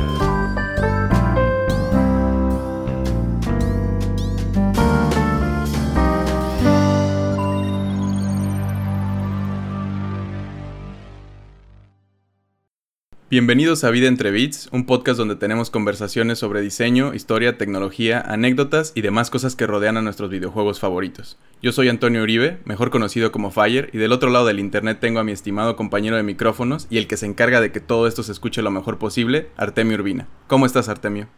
Bye. Bienvenidos a Vida entre Bits, un podcast donde tenemos conversaciones sobre diseño, historia, tecnología, anécdotas y demás cosas que rodean a nuestros videojuegos favoritos. Yo soy Antonio Uribe, mejor conocido como Fire, y del otro lado del internet tengo a mi estimado compañero de micrófonos y el que se encarga de que todo esto se escuche lo mejor posible, Artemio Urbina. ¿Cómo estás, Artemio?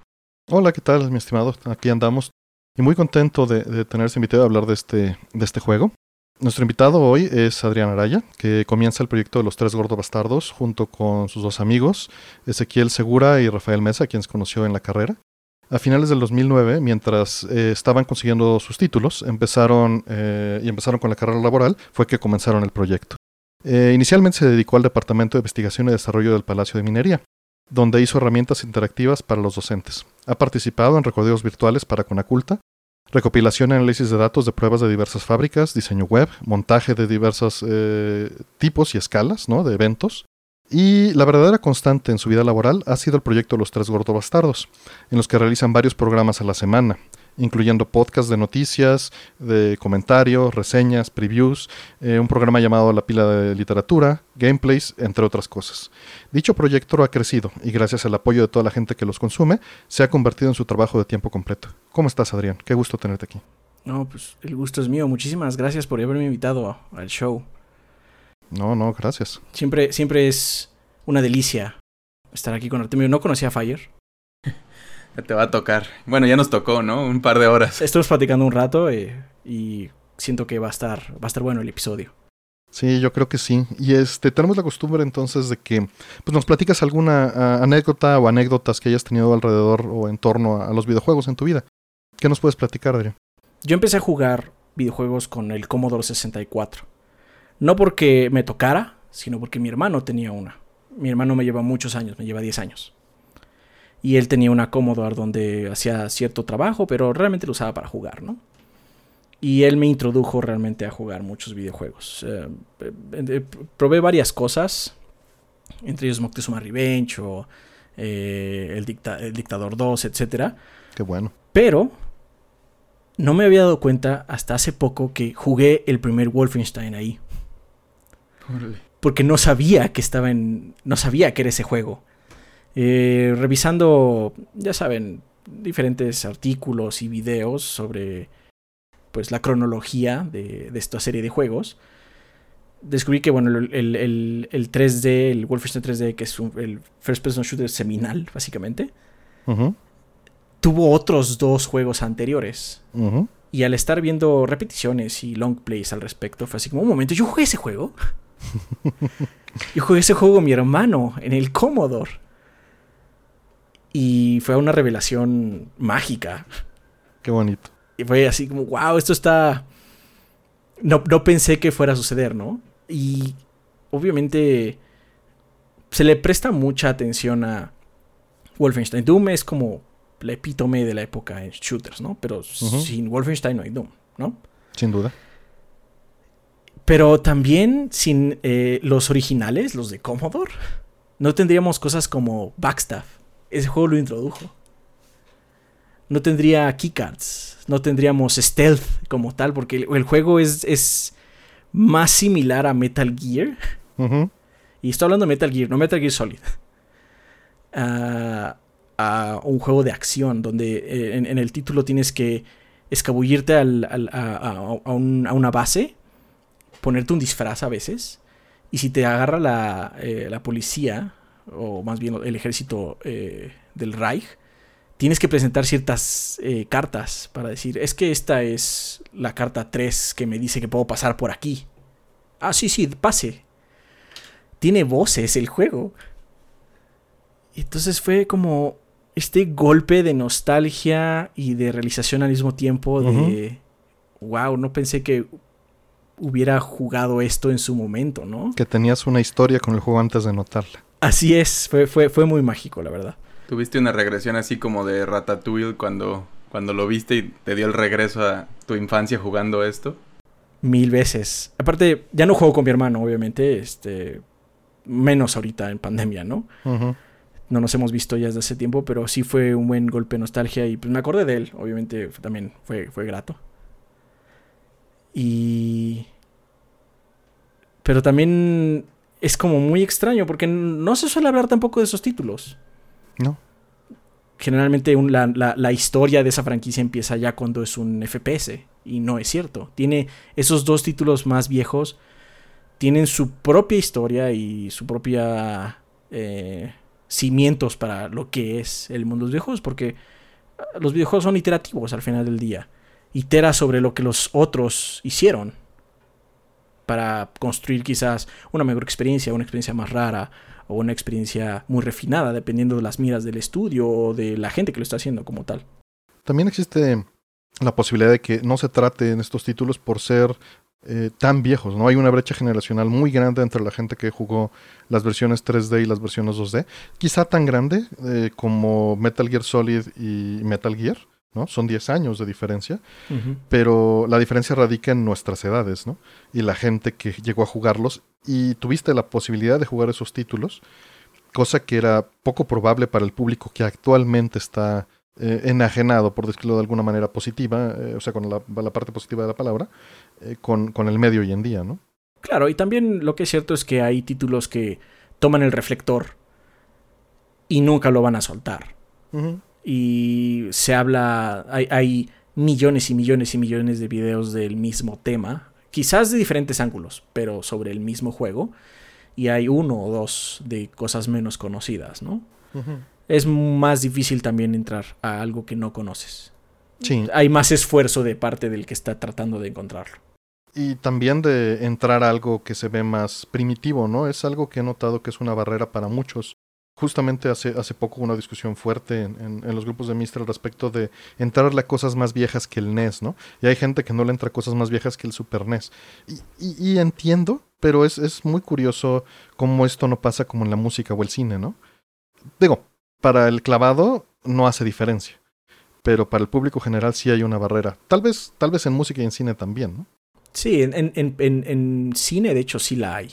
Hola, ¿qué tal, mi estimado? Aquí andamos. Y muy contento de, de tenerse invitado a hablar de este, de este juego. Nuestro invitado hoy es Adrián Araya, que comienza el proyecto de los Tres Gordos Bastardos junto con sus dos amigos, Ezequiel Segura y Rafael Mesa, quienes conoció en la carrera. A finales del 2009, mientras eh, estaban consiguiendo sus títulos, empezaron eh, y empezaron con la carrera laboral, fue que comenzaron el proyecto. Eh, inicialmente se dedicó al Departamento de Investigación y Desarrollo del Palacio de Minería, donde hizo herramientas interactivas para los docentes. Ha participado en recorridos virtuales para Conaculta, recopilación y análisis de datos de pruebas de diversas fábricas, diseño web, montaje de diversos eh, tipos y escalas ¿no? de eventos. Y la verdadera constante en su vida laboral ha sido el proyecto Los Tres Gordo Bastardos, en los que realizan varios programas a la semana, incluyendo podcasts de noticias, de comentarios, reseñas, previews, eh, un programa llamado La Pila de Literatura, gameplays, entre otras cosas. Dicho proyecto ha crecido y gracias al apoyo de toda la gente que los consume, se ha convertido en su trabajo de tiempo completo. ¿Cómo estás, Adrián? Qué gusto tenerte aquí. No, pues el gusto es mío. Muchísimas gracias por haberme invitado al show. No, no, gracias. Siempre, siempre es una delicia estar aquí con Artemio. No conocía a Fire. Te va a tocar. Bueno, ya nos tocó, ¿no? Un par de horas. Estamos platicando un rato eh, y siento que va a estar, va a estar bueno el episodio. Sí, yo creo que sí. Y este, tenemos la costumbre entonces de que pues nos platicas alguna uh, anécdota o anécdotas que hayas tenido alrededor o en torno a, a, los videojuegos en tu vida. ¿Qué nos puedes platicar, Adrián? Yo empecé a jugar videojuegos con el Commodore 64. No porque me tocara, sino porque mi hermano tenía una. Mi hermano me lleva muchos años, me lleva 10 años. Y él tenía una Commodore donde hacía cierto trabajo, pero realmente lo usaba para jugar, ¿no? Y él me introdujo realmente a jugar muchos videojuegos. Eh, eh, probé varias cosas, entre ellos Moctezuma Revenge o eh, el, Dicta el, Dictador 2, etc. Qué bueno. Pero no me había dado cuenta hasta hace poco que jugué el primer Wolfenstein ahí. Órale. Porque no sabía que estaba en. No sabía que era ese juego. Eh, revisando, ya saben, diferentes artículos y videos sobre pues la cronología de, de esta serie de juegos, descubrí que bueno, el, el, el 3D, el Wolfenstein 3D, que es un, el first person shooter seminal, básicamente, uh -huh. Tuvo otros dos juegos anteriores. Uh -huh. Y al estar viendo repeticiones y long plays al respecto, fue así como un momento, yo jugué ese juego. yo jugué ese juego con mi hermano en el Commodore. Y fue una revelación mágica. Qué bonito. Y fue así como, wow, esto está... No, no pensé que fuera a suceder, ¿no? Y obviamente se le presta mucha atención a Wolfenstein. Doom es como el epítome de la época en shooters, ¿no? Pero uh -huh. sin Wolfenstein no hay Doom, ¿no? Sin duda. Pero también sin eh, los originales, los de Commodore, no tendríamos cosas como Backstaff. Ese juego lo introdujo. No tendría keycards. No tendríamos stealth como tal, porque el, el juego es, es, más similar a Metal Gear. Uh -huh. Y estoy hablando de Metal Gear, no Metal Gear Solid. Uh, a un juego de acción, donde eh, en, el título tienes que escabullirte a, a, a, un, a, una base, ponerte un disfraz a veces, y si te agarra la, eh, la policía, o más bien el ejército eh, del Reich, tienes que presentar ciertas cartas para decir, es que esta es la carta 3 que me dice que puedo pasar por aquí. Ah, sí, sí, pase. Tiene voces el juego. Entonces fue como este golpe de nostalgia y de realización al mismo tiempo de, uh -huh. wow, no pensé que hubiera jugado esto en su momento, ¿no? Que tenías una historia con el juego antes de notarla. Así es, fue, fue, fue muy mágico, la verdad. ¿Tuviste una regresión así como de Ratatouille cuando, cuando lo viste y te dio el regreso a tu infancia jugando esto? Mil veces. Aparte, ya no juego con mi hermano, obviamente, este, menos ahorita en pandemia, ¿no? Uh -huh. No nos hemos visto ya desde hace tiempo, pero sí fue un buen golpe de nostalgia y pues me acordé de él, obviamente también fue, fue grato. Y... Pero también es como muy extraño porque no se suele hablar tampoco de esos títulos. No. Generalmente la, la, historia de esa franquicia empieza ya cuando es un FPS y no es cierto. Tiene esos dos títulos más viejos, tienen su propia historia y su propia... Eh, cimientos para lo que es el mundo de los videojuegos, porque ah, los videojuegos son iterativos al final del día. Itera sobre lo que los otros hicieron para construir quizás una mejor experiencia, una experiencia más rara o una experiencia muy refinada, dependiendo de las miras del estudio o de la gente que lo está haciendo como tal. También existe la posibilidad de que no se trate en estos títulos por ser eh, tan viejos, ¿no? Hay una brecha generacional muy grande entre la gente que jugó las versiones 3D y las versiones 2D. Quizá tan grande eh, como Metal Gear Solid y Metal Gear, ¿no? Son 10 años de diferencia, pero la diferencia radica en nuestras edades, ¿no? Y la gente que llegó a jugarlos y tuviste la posibilidad de jugar esos títulos, cosa que era poco probable para el público que actualmente está eh, enajenado, por decirlo de alguna manera positiva, o sea, con la, la, parte positiva de la palabra, eh, con, el medio hoy en día, ¿no? Claro, y también lo que es cierto es que hay títulos que toman el reflector y nunca lo van a soltar. Y se habla, hay, hay, millones y millones y millones de videos del mismo tema, quizás de diferentes ángulos, pero sobre el mismo juego. Y hay uno o dos de cosas menos conocidas, ¿no? Es más difícil también entrar a algo que no conoces. Sí. Hay más esfuerzo de parte del que está tratando de encontrarlo. Y también de entrar a algo que se ve más primitivo, ¿no? Es algo que he notado que es una barrera para muchos. Justamente hace, hace poco una discusión fuerte en, en, los grupos de Mister respecto de entrarle a cosas más viejas que el NES, ¿no? Y hay gente que no le entra a cosas más viejas que el Super NES. Y, y, y entiendo, pero es, es muy curioso cómo esto no pasa como en la música o el cine, ¿no? Digo, para el clavado no hace diferencia, pero para el público general sí hay una barrera. Tal vez, tal vez en música y en cine también, ¿no? Sí, en, en, en, en cine de hecho sí la hay.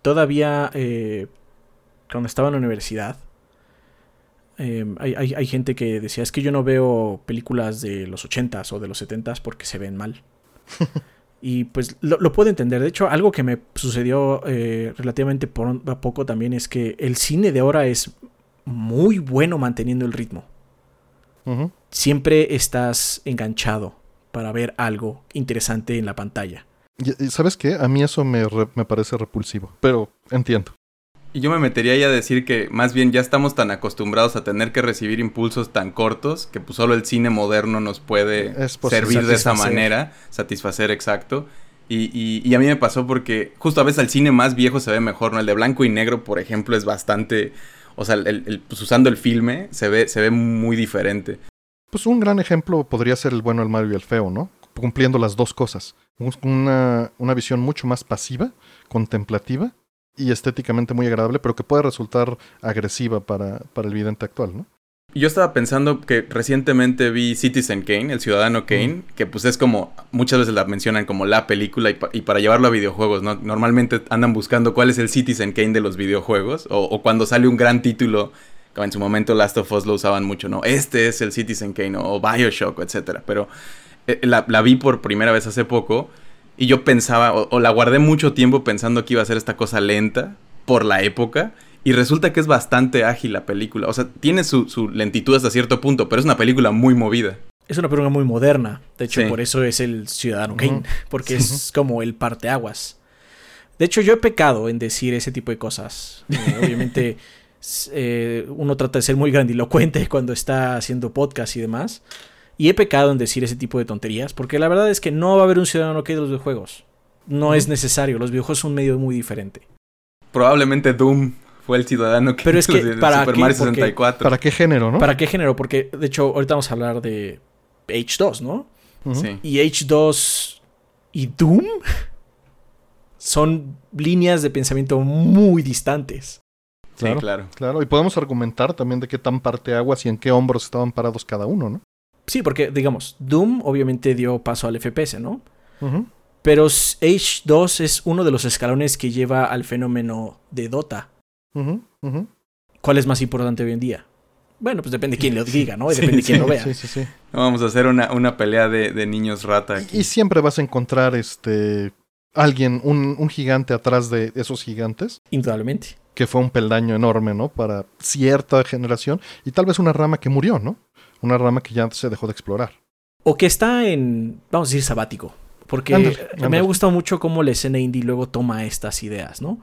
Todavía, eh, cuando estaba en la universidad, eh, hay, hay, hay, gente que decía, es que yo no veo películas de los 80s o de los 70s porque se ven mal. y pues lo, lo, puedo entender. De hecho, algo que me sucedió eh, relativamente por, a poco también es que el cine de ahora es muy bueno manteniendo el ritmo. Siempre estás enganchado para ver algo interesante en la pantalla. ¿Y, sabes qué? A mí eso me, re, me parece repulsivo, pero entiendo. Y yo me metería ya a decir que más bien ya estamos tan acostumbrados a tener que recibir impulsos tan cortos que pues solo el cine moderno nos puede servir de esa manera, satisfacer exacto. Y, y, y, a mí me pasó porque justo a veces el cine más viejo se ve mejor, ¿no? El de blanco y negro, por ejemplo, es bastante... O sea, el, pues usando el filme se ve, se ve muy diferente. Pues un gran ejemplo podría ser el bueno, el malo y el feo, ¿no? Cumpliendo las dos cosas. Una, una visión mucho más pasiva, contemplativa y estéticamente muy agradable, pero que puede resultar agresiva para, para el vidente actual, ¿no? Yo estaba pensando que recientemente vi Citizen Kane, el ciudadano Kane, mm. que pues es como, muchas veces la mencionan como la película y, pa y, para llevarlo a videojuegos, ¿no? Normalmente andan buscando cuál es el Citizen Kane de los videojuegos, o, o cuando sale un gran título como en su momento Last of Us lo usaban mucho, ¿no? Este es el Citizen Kane o Bioshock, etc. Pero eh, la, la, vi por primera vez hace poco y yo pensaba, o, o, la guardé mucho tiempo pensando que iba a ser esta cosa lenta por la época. Y resulta que es bastante ágil la película. O sea, tiene su, su lentitud hasta cierto punto, pero es una película muy movida. Es una película muy moderna. De hecho, sí. por eso es el Ciudadano Kane. Uh -huh. Porque sí. es como el parteaguas. De hecho, yo he pecado en decir ese tipo de cosas. Eh, obviamente eh, uno trata de ser muy grandilocuente cuando está haciendo podcast y demás. Y he pecado en decir ese tipo de tonterías, porque la verdad es que no va a haber un ciudadano que de los videojuegos. No es necesario, los videojuegos son un medio muy diferente. Probablemente Doom fue el ciudadano que Pero es que de, para Super qué? Mario Porque, 64. ¿Para qué género, no? ¿Para qué género? Porque de hecho ahorita vamos a hablar de H2, ¿no? Uh -huh. Sí. Y H2 y Doom son líneas de pensamiento muy distantes. Claro, sí, claro. Claro, y podemos argumentar también de qué tan parte aguas y en qué hombros estaban parados cada uno, ¿no? Sí, porque, digamos, Doom obviamente dio paso al FPS, ¿no? Uh -huh. Pero H2 es uno de los escalones que lleva al fenómeno de Dota. Uh -huh, uh -huh. ¿Cuál es más importante hoy en día? Bueno, pues depende de quién lo diga, ¿no? Y depende de quién lo vea. Sí, sí, sí. Vamos a hacer una, una pelea de, de niños rata aquí. Y siempre vas a encontrar este alguien, un, un gigante atrás de esos gigantes, Indudablemente. que fue un peldaño enorme, ¿no? Para cierta generación. Y tal vez una rama que murió, ¿no? Una rama que ya se dejó de explorar. O que está en, vamos a decir, sabático. Porque me ha gustado mucho cómo la escena indie luego toma estas ideas, ¿no?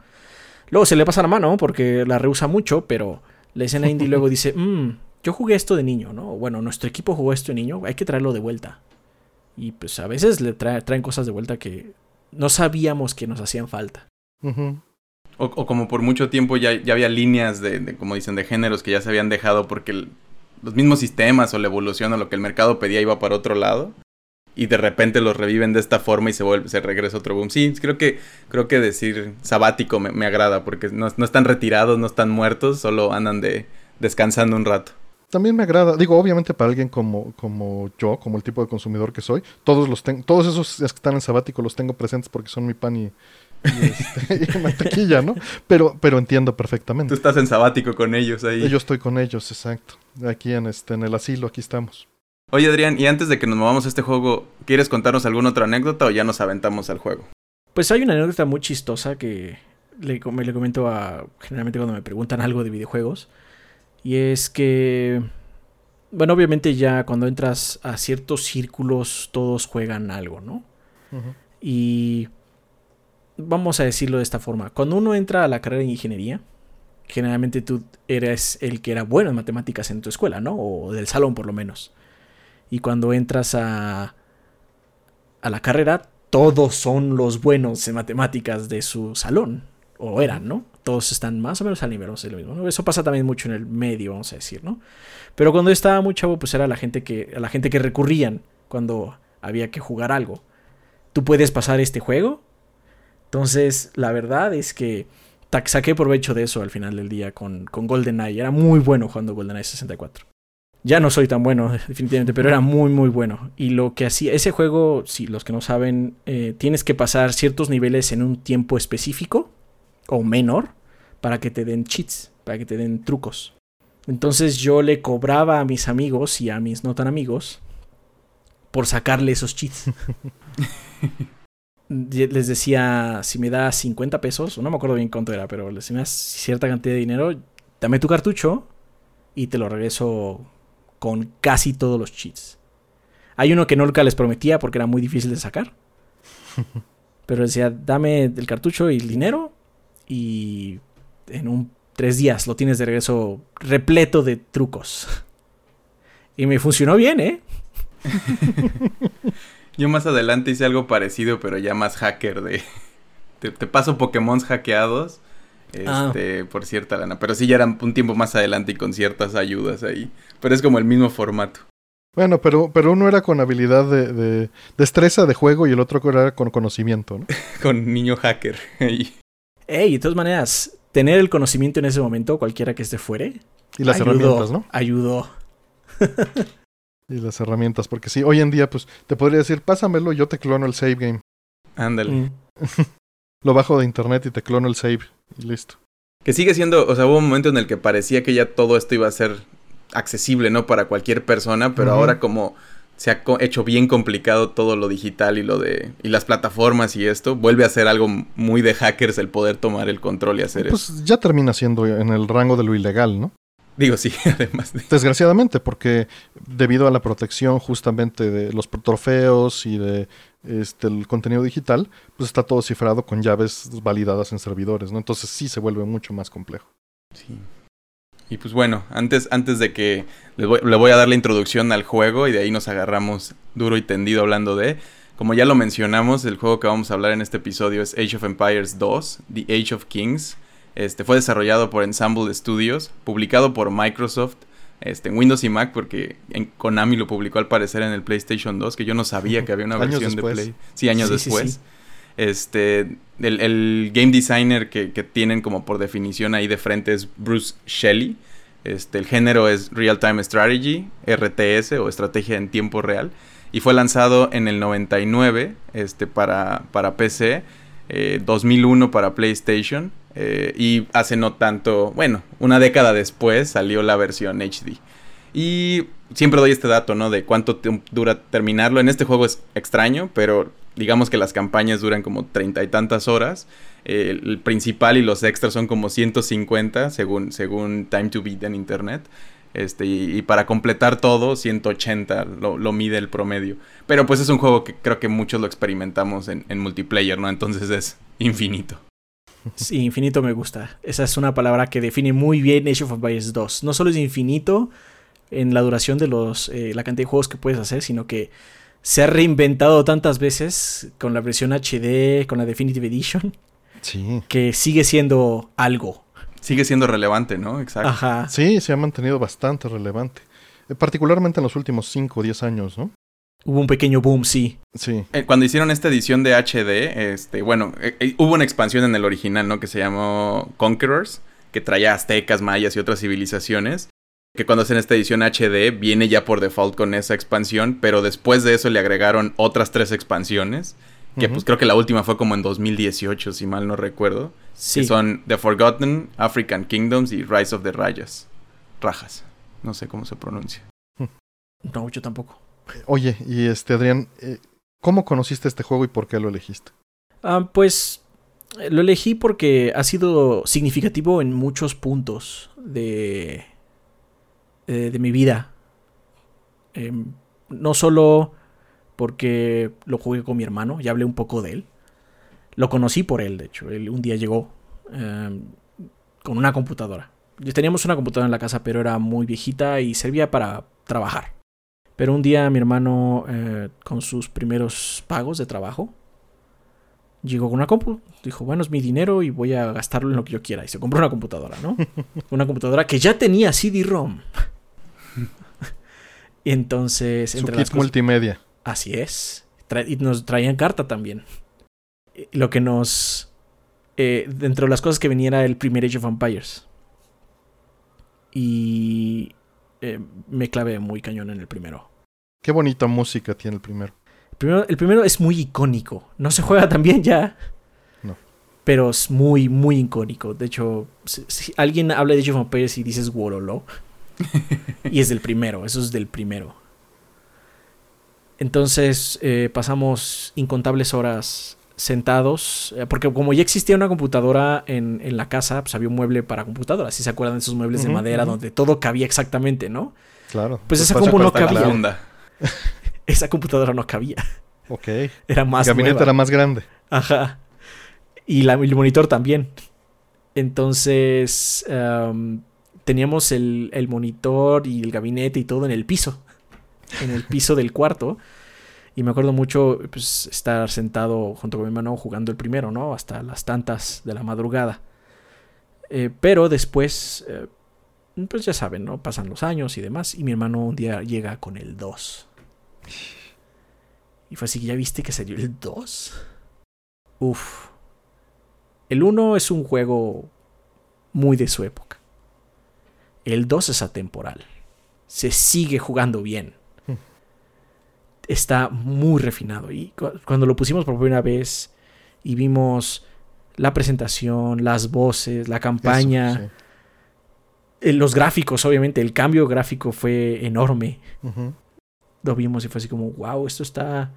Luego se le pasa la mano porque la rehúsa mucho, pero la escena indie luego dice, "Mm, yo jugué esto de niño, ¿no? Bueno, nuestro equipo jugó esto de niño, hay que traerlo de vuelta. Y pues a veces le trae- traen cosas de vuelta que no sabíamos que nos hacían falta. O, o como por mucho tiempo ya, ya había líneas de, de, como dicen, de géneros que ya se habían dejado porque el- los mismos sistemas o la evolución o lo que el mercado pedía iba para otro lado. Y de repente los reviven de esta forma y se vuelve, se regresa otro boom. Sí, creo que, creo que decir sabático me, me agrada porque no, no están retirados, no están muertos, solo andan de descansando un rato. También me agrada, digo, obviamente para alguien como, como yo, como el tipo de consumidor que soy, todos los tengo, todos esos que están en sabático los tengo presentes porque son mi pan y, y, este, y mantequilla, ¿no? Pero, pero entiendo Tú perfectamente. estás en sabático con ellos ahí. Yo estoy con ellos, exacto. Aquí en este, en el asilo, aquí estamos. Oye Adrián, y antes de que nos movamos a este juego, ¿quieres contarnos alguna otra anécdota o ya nos aventamos al juego? Pues hay una anécdota muy chistosa que le, com- le comento a generalmente cuando me preguntan algo de videojuegos. Y es que, bueno, obviamente ya cuando entras a ciertos círculos todos juegan algo, ¿no? Y vamos a decirlo de esta forma. Cuando uno entra a la carrera de ingeniería, generalmente tú eres el que era bueno en matemáticas en tu escuela, ¿no? O del salón por lo menos. Y cuando entras a, a la carrera, todos son los buenos en matemáticas de su salón. O eran, ¿no? Todos están más o menos al nivel, vamos a decir lo mismo. Eso pasa también mucho en el medio, vamos a decir, ¿no? Pero cuando estaba muy chavo, pues era la gente que, a la gente que recurrían cuando había que jugar algo. ¿Tú puedes pasar este juego? Entonces, la verdad es que saqué provecho de eso al final del día con, con GoldenEye. Era muy bueno jugando GoldenEye 64. Ya no soy tan bueno, definitivamente, pero era muy, muy bueno. Y lo que hacía, ese juego, si los que no saben, eh, tienes que pasar ciertos niveles en un tiempo específico o menor para que te den cheats, para que te den trucos. Entonces yo le cobraba a mis amigos y a mis no tan amigos por sacarle esos cheats. Les decía, si me das 50 pesos, no me acuerdo bien cuánto era, pero si me das cierta cantidad de dinero, dame tu cartucho y te lo regreso con casi todos los cheats. Hay uno que nunca les prometía porque era muy difícil de sacar. Pero decía, dame el cartucho y el dinero y en un tres días lo tienes de regreso repleto de trucos. Y me funcionó bien, ¿eh? Yo más adelante hice algo parecido, pero ya más hacker de... Te, te paso Pokémon hackeados. Ah. Este, por cierta lana. Pero sí ya eran un tiempo más adelante y con ciertas ayudas ahí. Pero es como el mismo formato. Bueno, pero, pero uno era con habilidad de, de destreza de juego y el otro era con conocimiento, ¿no? Con niño hacker. ahí. Ey, de todas maneras, tener el conocimiento en ese momento, cualquiera que esté fuere, Y las ayudó, herramientas, ¿no? Ayudó. Y las herramientas, porque sí, hoy en día, pues, te podría decir, pásamelo, yo te clono el save game. Ándale. Mm. Lo bajo de internet y te clono el save. Y listo. Que sigue siendo, o sea, hubo un momento en el que parecía que ya todo esto iba a ser accesible, ¿no? Para cualquier persona, pero ahora como se ha hecho bien complicado todo lo digital y lo de y las plataformas y esto, vuelve a ser algo muy de hackers el poder tomar el control y hacer eso. Pues ya termina siendo en el rango de lo ilegal, ¿no? Digo, sí, además de Desgraciadamente, porque debido a la protección justamente de los trofeos y de este el contenido digital, pues está todo cifrado con llaves validadas en servidores, ¿no? Entonces sí se vuelve mucho más complejo. Sí. Y pues bueno, antes, antes de que le voy, le voy a dar la introducción al juego y de ahí nos agarramos duro y tendido hablando de, como ya lo mencionamos, el juego que vamos a hablar en este episodio es Age of Empires 2, The Age of Kings. Este fue desarrollado por Ensemble Studios, publicado por Microsoft, este, en Windows y Mac, porque en Konami lo publicó al parecer en el PlayStation 2, que yo no sabía que había una versión de Play. Sí, años Sí, sí, después. sí. Este, el, el game designer que, que tienen como por definición ahí de frente es Bruce Shelley. Este, el género es Real Time Strategy, RTS o estrategia en tiempo real. Y fue lanzado en el 99 este, para, para PC, eh, 2001 para PlayStation Eh, y hace no tanto, bueno, una década después salió la versión HD. Y siempre doy este dato, ¿no? De cuánto dura terminarlo. En este juego es extraño, pero digamos que las campañas duran como treinta y tantas horas. el principal y los extras son como 150 según, según Time to Beat en internet. Este, y, para completar todo, 180 lo, lo, mide el promedio. Pero pues es un juego que creo que muchos lo experimentamos en, en multiplayer, ¿no? Entonces es infinito. Sí, infinito me gusta. Esa es una palabra que define muy bien Age of Empires 2. No solo es infinito en la duración de los, eh, la cantidad de juegos que puedes hacer, sino que se ha reinventado tantas veces con la versión HD, con la Definitive Edition, sí. que sigue siendo algo. Sigue siendo relevante, ¿no? Exacto. Ajá. Sí, se ha mantenido bastante relevante. Eh, particularmente en los últimos 5 o 10 años, ¿no? Hubo un pequeño boom, sí. Sí. Eh, cuando hicieron esta edición de HD, este, bueno, eh, hubo una expansión en el original, ¿no? Que se llamó Conquerors, que traía aztecas, mayas y otras civilizaciones. Que cuando hacen esta edición HD viene ya por default con esa expansión, pero después de eso le agregaron otras tres expansiones. Que pues creo que la última fue como en 2018, si mal no recuerdo. Que son The Forgotten, African Kingdoms y Rise of the Rayas. Rajas. No sé cómo se pronuncia. No, yo tampoco. Oye, y este Adrián, eh, ¿cómo conociste este juego y por qué lo elegiste? Ah, pues lo elegí porque ha sido significativo en muchos puntos de, eh, de mi vida. Em, no solo porque lo jugué con mi hermano, ya hablé un poco de él. Lo conocí por él, de hecho. Él un día llegó em, con una computadora. Teníamos una computadora en la casa, pero era muy viejita y servía para trabajar. Pero un día mi hermano, eh, con sus primeros pagos de trabajo, llegó con una compu. Dijo, bueno, es mi dinero y voy a gastarlo en lo que yo quiera. Y se compró una computadora, ¿no? una computadora que ya tenía CD-ROM. y entonces... Su kit multimedia. Así es. y nos traían carta también. Lo que nos... Eh, dentro de las cosas que venía era el primer Age of Empires. Y eh, me clavé muy cañón en el primero. Qué bonita música tiene el primero. El primero, el primero es muy icónico. No se juega tan bien ya. No. Pero es muy, muy icónico. De hecho, si, alguien habla de Age of Empires y dices Wololo. y es del primero. Eso es del primero. Entonces eh, pasamos incontables horas sentados, eh, porque como ya existía una computadora en, en, la casa, pues había un mueble para computadora, si se acuerdan de esos muebles de madera donde todo cabía exactamente, ¿no? Claro. Pues, esa compu no cabía. esa computadora no cabía. Ok. Era más El gabinete era más grande. Ajá. Y la, el monitor también. Entonces, em, teníamos el, el monitor y el gabinete y todo en el piso en el piso del cuarto. Y me acuerdo mucho pues, estar sentado junto con mi hermano jugando el primero, ¿no? Hasta las tantas de la madrugada. Eh, pero después, eh, pues ya saben, ¿no? Pasan los años y demás. Y mi hermano un día llega con el 2. Y fue así, ¿ya viste que salió el 2? Uf. El 1 es un juego muy de su época. El 2 es atemporal. Se sigue jugando bien está muy refinado. Y cuando lo pusimos por primera vez y vimos la presentación, las voces, la campaña, eh, los gráficos, obviamente, el cambio gráfico fue enorme. Lo vimos y fue así como, wow, esto está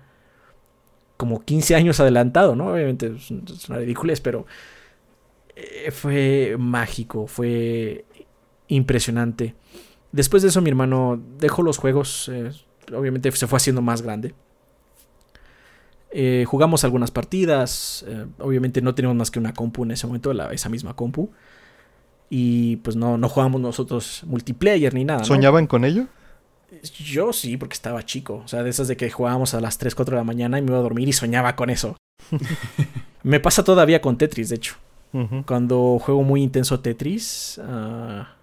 como 15 años adelantado, ¿no? Obviamente es una ridiculez, pero eh, fue mágico, fue impresionante. Después de eso mi hermano dejó los juegos, eh, obviamente se fue haciendo más grande. Eh, jugamos algunas partidas. Eh, obviamente no teníamos más que una compu en ese momento, la, esa misma compu. Y pues no, no jugamos nosotros multiplayer ni nada. ¿Soñaban con ello? Yo sí, porque estaba chico. O sea, de esas de que jugábamos a las 3, 4 de la mañana y me iba a dormir y soñaba con eso. me pasa todavía con Tetris, de hecho. Cuando juego muy intenso Tetris, ah,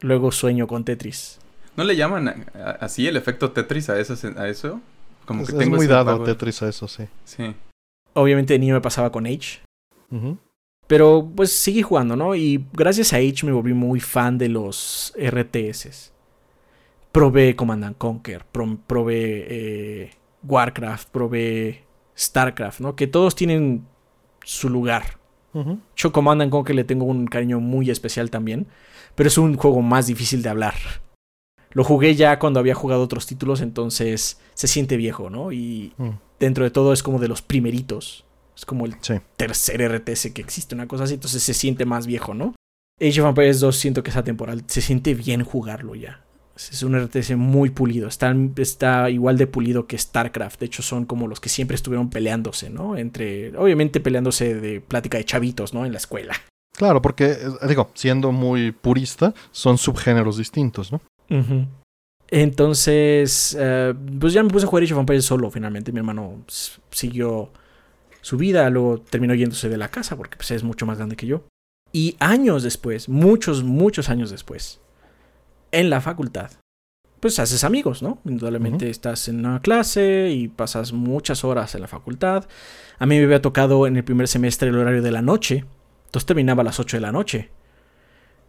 luego sueño con Tetris. ¿No le llaman así el efecto Tetris a eso? A eso? Como es, que tengo muy dado Tetris a eso, sí. Sí. Obviamente de niño me pasaba con H. Pero pues seguí jugando, ¿no? Y gracias a H me volví muy fan de los RTS. Probé Command Conquer, probé eh, Warcraft, probé Starcraft, ¿no? Que todos tienen su lugar. Ujú. Yo Command and Conquer le tengo un cariño muy especial también, pero es un juego más difícil de hablar. Lo jugué ya cuando había jugado otros títulos, entonces se siente viejo, ¿no? Y Mm. dentro de todo es como de los primeritos. Es como el Sí. tercer RTS que existe, una cosa así, entonces se siente más viejo, ¿no? Age of Empires 2 siento que es atemporal, se siente bien jugarlo ya. Es un RTS muy pulido, está, está igual de pulido que StarCraft, de hecho son como los que siempre estuvieron peleándose, ¿no? Entre, obviamente peleándose de plática de chavitos, ¿no? En la escuela. Claro, porque, eh, digo, siendo muy purista, son subgéneros distintos, ¿no? Entonces, eh, pues ya me puse a jugar Age of Empires solo finalmente. Mi hermano siguió su vida, luego terminó yéndose de la casa porque pues, es mucho más grande que yo. Y años después, muchos, muchos años después, en la facultad, pues haces amigos, ¿no? Indudablemente estás en una clase y pasas muchas horas en la facultad. A mí me había tocado en el primer semestre el horario de la noche, entonces terminaba a las 8 de la noche.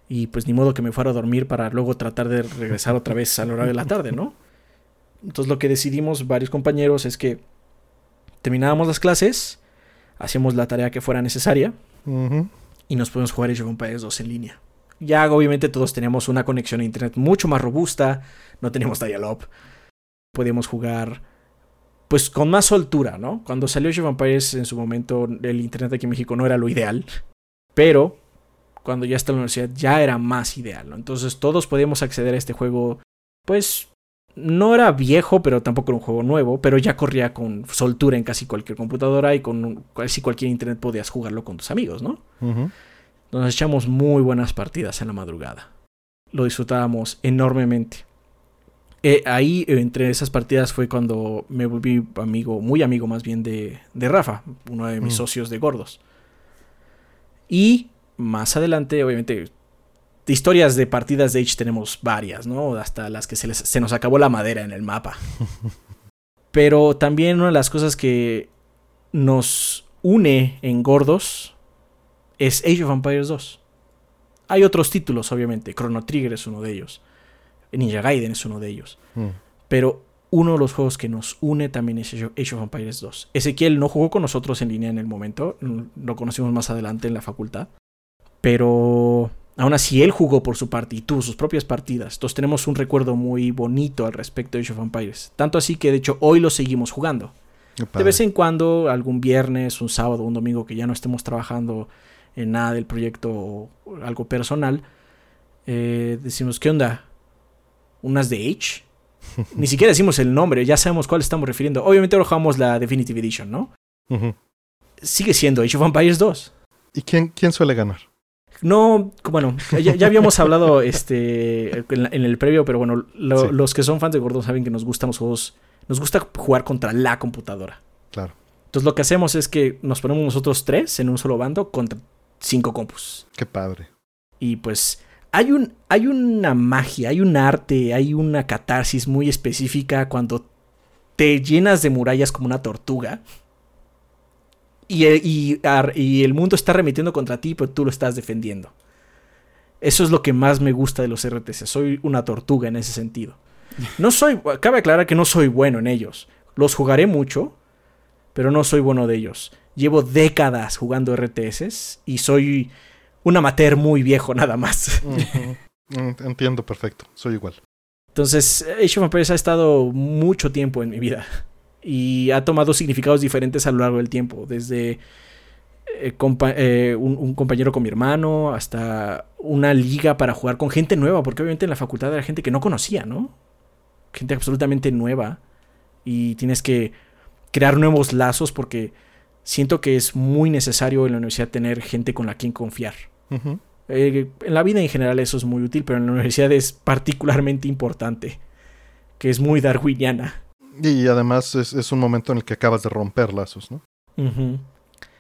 Y pues ni modo que me fuera a dormir para luego tratar de regresar otra vez al horario de la tarde, ¿no? Entonces lo que decidimos varios compañeros es que terminábamos las clases, hacíamos la tarea que fuera necesaria y nos podemos jugar Age of Empires 2 en línea. Ya obviamente todos teníamos una conexión a internet mucho más robusta, no teníamos dial-up. Podíamos jugar pues con más soltura, ¿no? Cuando salió Age of Empires en su momento el internet aquí en México no era lo ideal, pero cuando ya está en la universidad ya era más ideal, ¿no? Entonces todos podíamos acceder a este juego pues no era viejo, pero tampoco era un juego nuevo, pero ya corría con soltura en casi cualquier computadora y con un- casi cualquier internet podías jugarlo con tus amigos, ¿no? Ujú. Nos echamos muy buenas partidas en la madrugada. Lo disfrutábamos enormemente. Eh, ahí, entre esas partidas, fue cuando me volví amigo, muy amigo más bien de, de Rafa, uno de mis Mm. socios de gordos. Y más adelante, obviamente, historias de partidas de Age tenemos varias, ¿no? Hasta las que se, les- se nos acabó la madera en el mapa. Pero también una de las cosas que nos une en gordos es Age of Empires 2. Hay otros títulos, obviamente. Chrono Trigger es uno de ellos. Ninja Gaiden es uno de ellos. Mm. Pero uno de los juegos que nos une también es Age of- Empires 2. Ezequiel no jugó con nosotros en línea en el momento. Lo conocimos más adelante en la facultad. Pero aún así él jugó por su parte y tuvo sus propias partidas. Entonces tenemos un recuerdo muy bonito al respecto de Age of Empires. Tanto así que de hecho hoy lo seguimos jugando. De vez en cuando, algún viernes, un sábado, un domingo que ya no estemos trabajando en nada del proyecto o algo personal, eh, decimos, ¿qué onda? ¿Unas de Age? Ni siquiera decimos el nombre, ya sabemos cuál estamos refiriendo. Obviamente ahora jugamos la Definitive Edition, ¿no? Sigue siendo Age of Empires 2. ¿Y quién, quién suele ganar? No, bueno, ya, ya habíamos hablado este en, la- en el previo, pero bueno, lo- Sí. los que son fans de Gordon saben que nos gustan los juegos, nos gusta jugar contra la computadora. Claro. Entonces lo que hacemos es que nos ponemos nosotros tres en un solo bando contra cinco compus. Qué padre. Y pues hay, un, hay una magia, hay un arte, hay una catarsis muy específica cuando te llenas de murallas como una tortuga. Y, el- y, el mundo está remitiendo contra ti, pero tú lo estás defendiendo. Eso es lo que más me gusta de los RTS. Soy una tortuga en ese sentido. No soy, cabe aclarar que no soy bueno en ellos. Los jugaré mucho, pero no soy bueno de ellos. Llevo décadas jugando RTS y soy un amateur muy viejo nada más. Mm, Entiendo perfecto. Soy igual. Entonces, Age of Empires ha estado mucho tiempo en mi vida y ha tomado significados diferentes a lo largo del tiempo, desde eh, compa- eh, un, un compañero con mi hermano hasta una liga para jugar con gente nueva, porque obviamente en la facultad era gente que no conocía, ¿no? Gente absolutamente nueva y tienes que crear nuevos lazos porque siento que es muy necesario en la universidad tener gente con la quien confiar. Eh, en la vida en general eso es muy útil, pero en la universidad es particularmente importante, que es muy darwiniana. Y además es, es un momento en el que acabas de romper lazos, ¿no?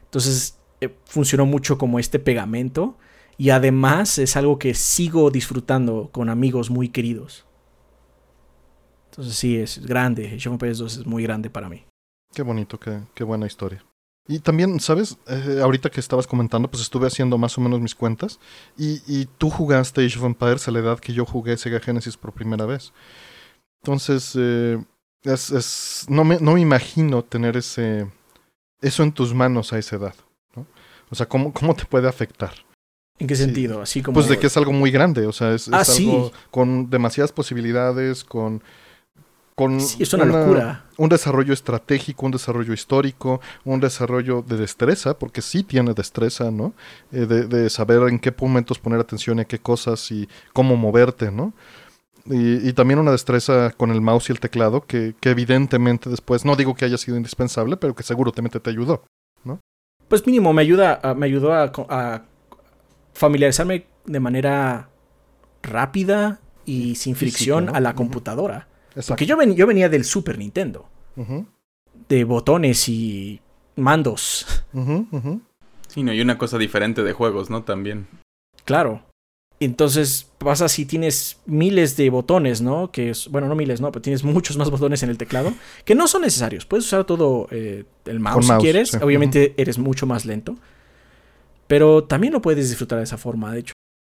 Entonces eh, funcionó mucho como este pegamento y además es algo que sigo disfrutando con amigos muy queridos. Entonces sí, es grande. Of Empires 2 es muy grande para mí. Qué bonito, qué, qué buena historia. Y también, ¿sabes? Eh, ahorita que estabas comentando, pues estuve haciendo más o menos mis cuentas. Y, y tú jugaste Age of Empires a la edad que yo jugué Sega Genesis por primera vez. Entonces, eh, es, es, no, me, no me imagino tener ese, eso en tus manos a esa edad. ¿no? O sea, ¿cómo, cómo te puede afectar? ¿En qué Sí. sentido? Así como... Pues de que es algo muy grande, o sea, es, Ah, es sí. algo con demasiadas posibilidades, con... con Sí, es una, locura. Un desarrollo estratégico, un desarrollo histórico, un desarrollo de destreza, porque sí tiene destreza, ¿no? Eh, de, de saber en qué momentos poner atención y a qué cosas y cómo moverte, ¿no? Y, y también una destreza con el mouse y el teclado, que, que evidentemente después, no digo que haya sido indispensable, pero que seguramente te ayudó. Pues mínimo me ayuda, a- me ayudó a, familiarizarme de manera rápida y sin fricción ¿no? a la computadora. Exacto. Porque yo, ven- yo venía del Super Nintendo, de botones y mandos. Sí, no, y una cosa diferente de juegos, ¿no? También. Claro. Entonces pasa si tienes miles de botones, ¿no? Que es, bueno, no miles, no, pero tienes muchos más botones en el teclado que no son necesarios. Puedes usar todo eh, el mouse si mouse, quieres. sí. Obviamente eres mucho más lento. Pero también lo puedes disfrutar de esa forma. De hecho,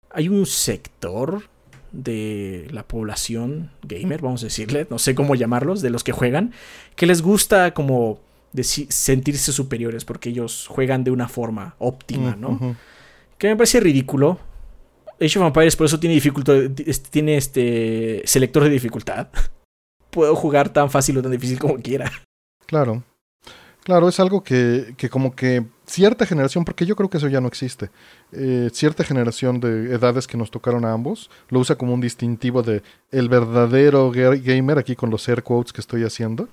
hay un sector de la población gamer, vamos a decirle, no sé cómo llamarlos, de los que juegan, que les gusta como sentirse superiores porque ellos juegan de una forma óptima, ¿no? Que me parece ridículo. Age of Empires por eso tiene dificultad, es- tiene este selector de dificultad. Puedo jugar tan fácil o tan difícil como quiera. Claro. Claro, es algo que, que como que cierta generación, porque yo creo que eso ya no existe, eh, cierta generación de edades que nos tocaron a ambos, lo usa como un distintivo de el verdadero ga- gamer, aquí con los air quotes que estoy haciendo,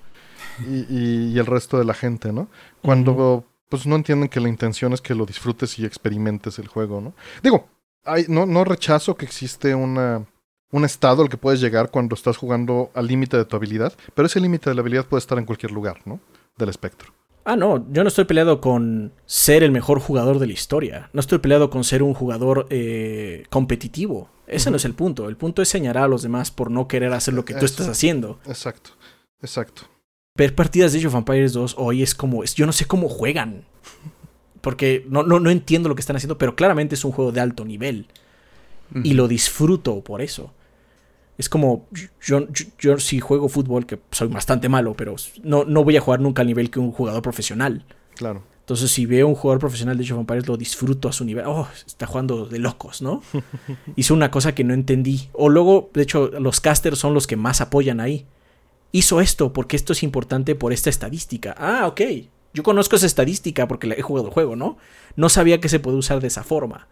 y, y- y el resto de la gente, ¿no? Cuando pues no entienden que la intención es que lo disfrutes y experimentes el juego, ¿no? Digo, hay, no, no rechazo que existe una, un estado al que puedes llegar cuando estás jugando al límite de tu habilidad, pero ese límite de la habilidad puede estar en cualquier lugar, ¿no? Del espectro. Ah, no, yo no estoy peleado con ser el mejor jugador de la historia. No estoy peleado con ser un jugador eh, competitivo. Ese no es el punto. El punto es señalar a los demás por no querer hacer lo que tú estás haciendo. Exacto, exacto. Ver partidas de Age of Empires 2 hoy es como. es- yo no sé cómo juegan. Porque no, no, no entiendo lo que están haciendo, pero claramente es un juego de alto nivel. y lo disfruto por eso. Es como, yo, yo, yo si juego fútbol, que soy bastante malo, pero no, no voy a jugar nunca al nivel que un jugador profesional. Claro. Entonces, si veo un jugador profesional de Age of Empires, lo disfruto a su nivel. Oh, está jugando de locos, ¿no? Hizo una cosa que no entendí. O luego, de hecho, los casters son los que más apoyan ahí. Hizo esto porque esto es importante por esta estadística. Ah, ok. Yo conozco esa estadística porque la he jugado el juego, ¿no? No sabía que se puede usar de esa forma.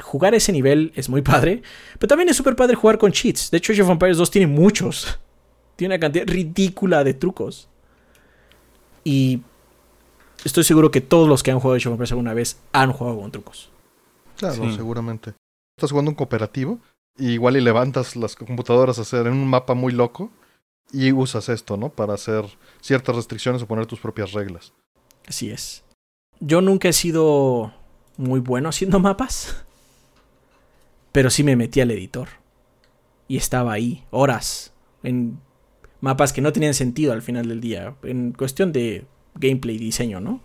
Jugar a ese nivel es muy padre, pero también es súper padre jugar con cheats. De hecho, Age of Empires 2 tiene muchos. Tiene una cantidad ridícula de trucos. Y estoy seguro que todos los que han jugado Age of Empires alguna vez han jugado con trucos. Claro, Sí. seguramente. Estás jugando un cooperativo y igual y levantas las computadoras a hacer en un mapa muy loco y usas esto, ¿no? Para hacer ciertas restricciones o poner tus propias reglas. Así es. Yo nunca he sido muy bueno haciendo mapas. Pero sí me metí al editor. Y estaba ahí, horas, en mapas que no tenían sentido al final del día. En cuestión de gameplay y diseño, ¿no?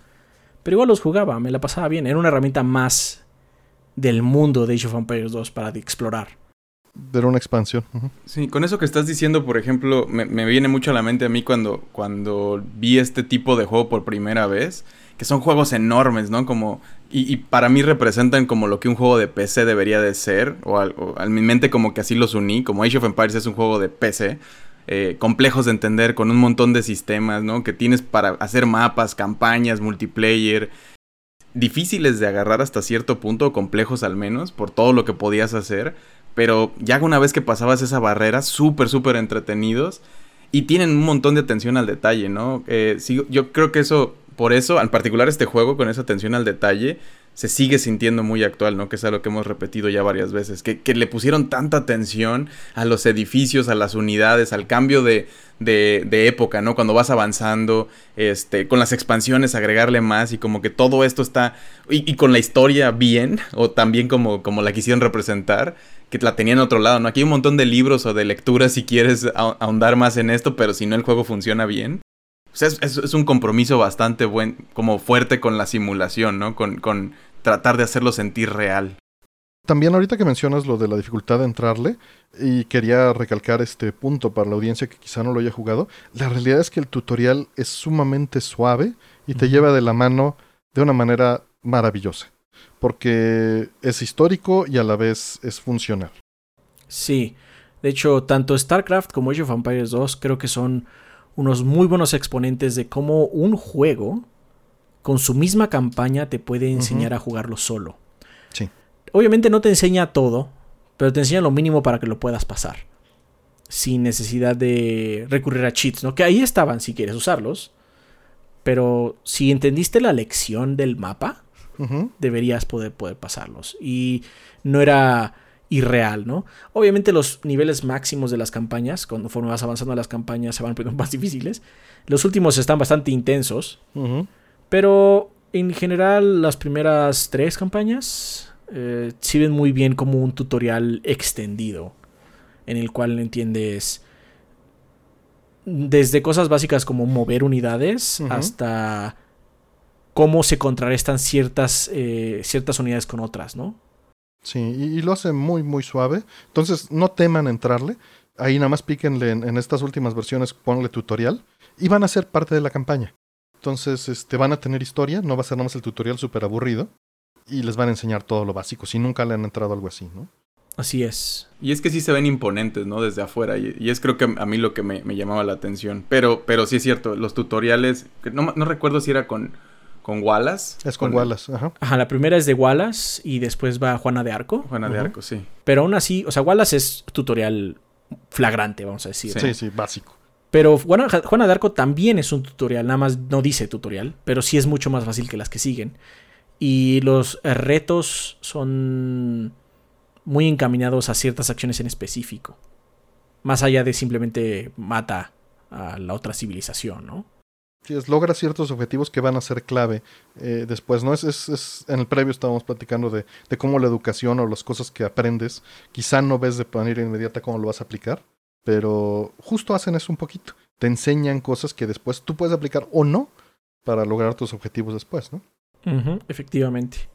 Pero igual los jugaba, me la pasaba bien. Era una herramienta más del mundo de Age of Empires 2 para explorar. Era una expansión. Sí, con eso que estás diciendo, por ejemplo, me, me viene mucho a la mente a mí cuando, cuando vi este tipo de juego por primera vez, que son juegos enormes, ¿no? Como, y, y para mí representan como lo que un juego de PC debería de ser, o, al- a mi mente como que así los uní, como Age of Empires es un juego de PC, eh, complejos de entender, con un montón de sistemas, ¿no? Que tienes para hacer mapas, campañas, multiplayer, difíciles de agarrar hasta cierto punto, complejos al menos, por todo lo que podías hacer. Pero ya una vez que pasabas esa barrera, súper, súper entretenidos. Y tienen un montón de atención al detalle, ¿no? Eh, yo creo que eso, por eso, en particular este juego, con esa atención al detalle, se sigue sintiendo muy actual, ¿no? Que es algo que hemos repetido ya varias veces. Que, que le pusieron tanta atención a los edificios, a las unidades, al cambio de, de, época, ¿no? Cuando vas avanzando, este, con las expansiones, agregarle más y como que todo esto está... Y, con la historia bien, o también como, como la quisieron representar, que la tenían en otro lado, ¿no? Aquí hay un montón de libros o de lecturas si quieres ah- ahondar más en esto, pero si no el juego funciona bien. O sea, es, es- es un compromiso bastante buen, como fuerte con la simulación, ¿no? Con, con tratar de hacerlo sentir real. También ahorita que mencionas lo de la dificultad de entrarle, y quería recalcar este punto para la audiencia que quizá no lo haya jugado, la realidad es que el tutorial es sumamente suave y te lleva de la mano de una manera maravillosa, porque es histórico y a la vez es funcional. Sí, de hecho, tanto StarCraft como Age of Empires 2 creo que son unos muy buenos exponentes de cómo un juego con su misma campaña te puede enseñar a jugarlo solo. Sí. Obviamente no te enseña todo, pero te enseña lo mínimo para que lo puedas pasar. Sin necesidad de recurrir a cheats, ¿no? Que ahí estaban si quieres usarlos. Pero si entendiste la lección del mapa, deberías poder, poder pasarlos. Y no era irreal, ¿no? Obviamente los niveles máximos de las campañas, conforme vas avanzando las campañas, se van poniendo más difíciles. Los últimos están bastante intensos, pero en general las primeras tres campañas eh, sirven muy bien como un tutorial extendido, en el cual entiendes desde cosas básicas como mover unidades hasta cómo se contrarrestan ciertas, eh, ciertas unidades con otras, ¿no? Sí, y, y lo hace muy, muy suave. Entonces, no teman entrarle. Ahí nada más píquenle en, en estas últimas versiones, ponle tutorial. Y van a ser parte de la campaña. Entonces, este, van a tener historia. No va a ser nada más el tutorial súper aburrido. Y les van a enseñar todo lo básico. Si nunca le han entrado algo así, ¿no? Así es. Y es que sí se ven imponentes, ¿no? Desde afuera. Y, y es creo que a mí lo que me, me llamaba la atención. Pero, pero sí es cierto, los tutoriales. No, no recuerdo si era con, con Wallace. Es con Wallace. Ajá. Ajá, la primera es de Wallace y después va Juana de Arco. Juana de. Arco, sí. Pero aún así, o sea, Wallace es tutorial flagrante, vamos a decir. Sí. Sí, sí, básico. Pero Juana, Juana de Arco también es un tutorial, nada más no dice tutorial, pero sí es mucho más fácil que las que siguen. Y los retos son muy encaminados a ciertas acciones en específico. Más allá de simplemente mata a la otra civilización, ¿no? Sí, es, logra ciertos objetivos que van a ser clave eh, después, ¿no? Es, es, es- en el previo estábamos platicando de, de cómo la educación o las cosas que aprendes, quizá no ves de manera inmediata cómo lo vas a aplicar, pero justo hacen eso un poquito. Te enseñan cosas que después tú puedes aplicar o no para lograr tus objetivos después, ¿no? Efectivamente.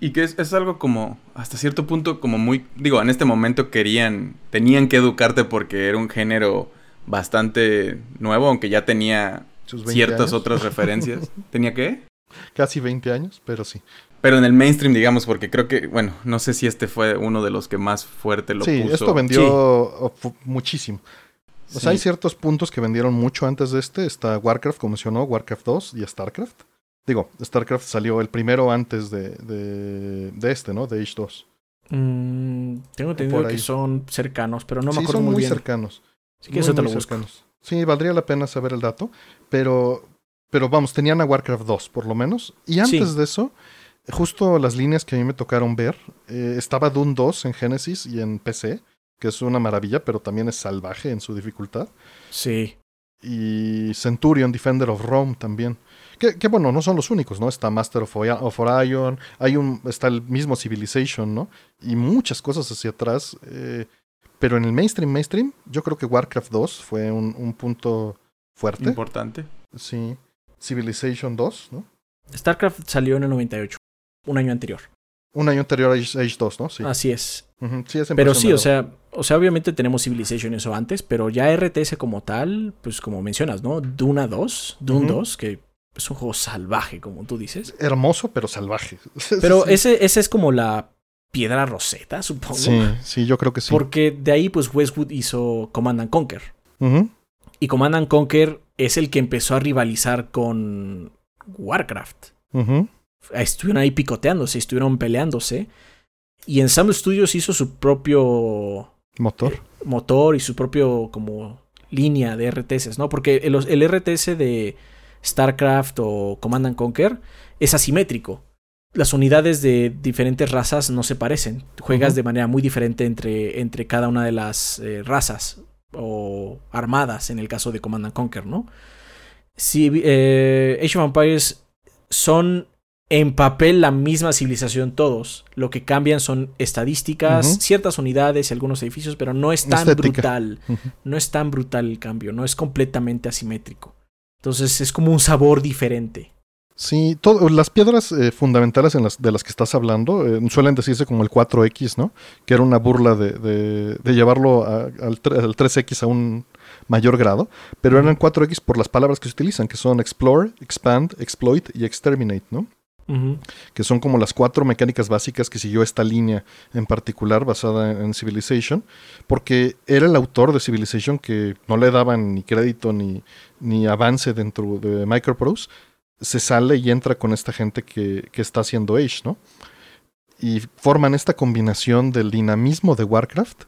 Y que es, es algo como, hasta cierto punto, como muy, digo, en este momento querían, tenían que educarte porque era un género bastante nuevo, aunque ya tenía Sus 20 ciertas años. otras referencias. ¿Tenía qué? Casi 20 años, pero sí. Pero en el mainstream, digamos, porque creo que, bueno, no sé si este fue uno de los que más fuerte lo sí, puso. esto vendió Sí. oh, fu- muchísimo. O Sí. sea, hay ciertos puntos que vendieron mucho antes de este. Está Warcraft, como mencionó, Warcraft 2 y StarCraft. Digo, StarCraft salió el primero antes de, de, de este, ¿no? De Age 2. Mm, tengo entendido que son cercanos, pero no me sí, acuerdo son muy, muy bien. cercanos. Así que eso Muy, te muy lo busco. cercanos. Sí, valdría la pena saber el dato. Pero, pero vamos, tenían a Warcraft 2, por lo menos. Y antes Sí. de eso, justo las líneas que a mí me tocaron ver, eh, estaba Doom 2 en Genesis y en PC, que es una maravilla, pero también es salvaje en su dificultad. Sí. y Centurion, Defender of Rome también. Que, que, bueno, no son los únicos, ¿no? Está Master of, of Orion, hay un, está el mismo Civilization, ¿no? Y muchas cosas hacia atrás. eh, pero en el mainstream, mainstream, yo creo que Warcraft 2 fue un, un punto fuerte. Importante. sí. Civilization 2, ¿no? StarCraft salió en el 98, un año anterior. Un año anterior a Age, Age 2, ¿no? Sí. Así es. Sí Ah, Pero sí, o sea, o sea, obviamente tenemos Civilization eso antes, pero ya RTS como tal, pues como mencionas, ¿no? Duna 2, Dune Ujú. 2, que es un juego salvaje, como tú dices. Hermoso, pero salvaje. Pero sí. ese, ese es como la piedra roseta, supongo. Sí, sí, yo creo que sí. Porque de ahí, pues Westwood hizo Command and Conquer. Y Command and Conquer es el que empezó a rivalizar con Warcraft. Estuvieron ahí picoteándose, estuvieron peleándose. Y Ensemble Studios hizo su propio Motor. motor y su propio como línea de RTS, ¿no? Porque el, el RTS de StarCraft o Command and Conquer es asimétrico. Las unidades de diferentes razas no se parecen. Juegas de manera muy diferente entre, entre cada una de las eh, razas o armadas en el caso de Command and Conquer, ¿no? Si, eh, Age of Empires son en papel la misma civilización todos. Lo que cambian son estadísticas, ciertas unidades y algunos edificios, pero no es tan Estética. brutal. No es tan brutal el cambio, no es completamente asimétrico. Entonces es como un sabor diferente. Sí, todo- las piedras eh, fundamentales en las, de las que estás hablando eh, suelen decirse como el 4X, ¿no? Que era una burla de, de- de llevarlo a- al, tre- al 3X a un mayor grado, pero eran 4X por las palabras que se utilizan, que son explore, expand, exploit y exterminate, ¿no? que son como las cuatro mecánicas básicas que siguió esta línea en particular basada en, Civilization, porque era el autor de Civilization que no le daban ni crédito ni, ni avance dentro de Microprose, se sale y entra con esta gente que, que está haciendo Age, ¿no? Y forman esta combinación del dinamismo de Warcraft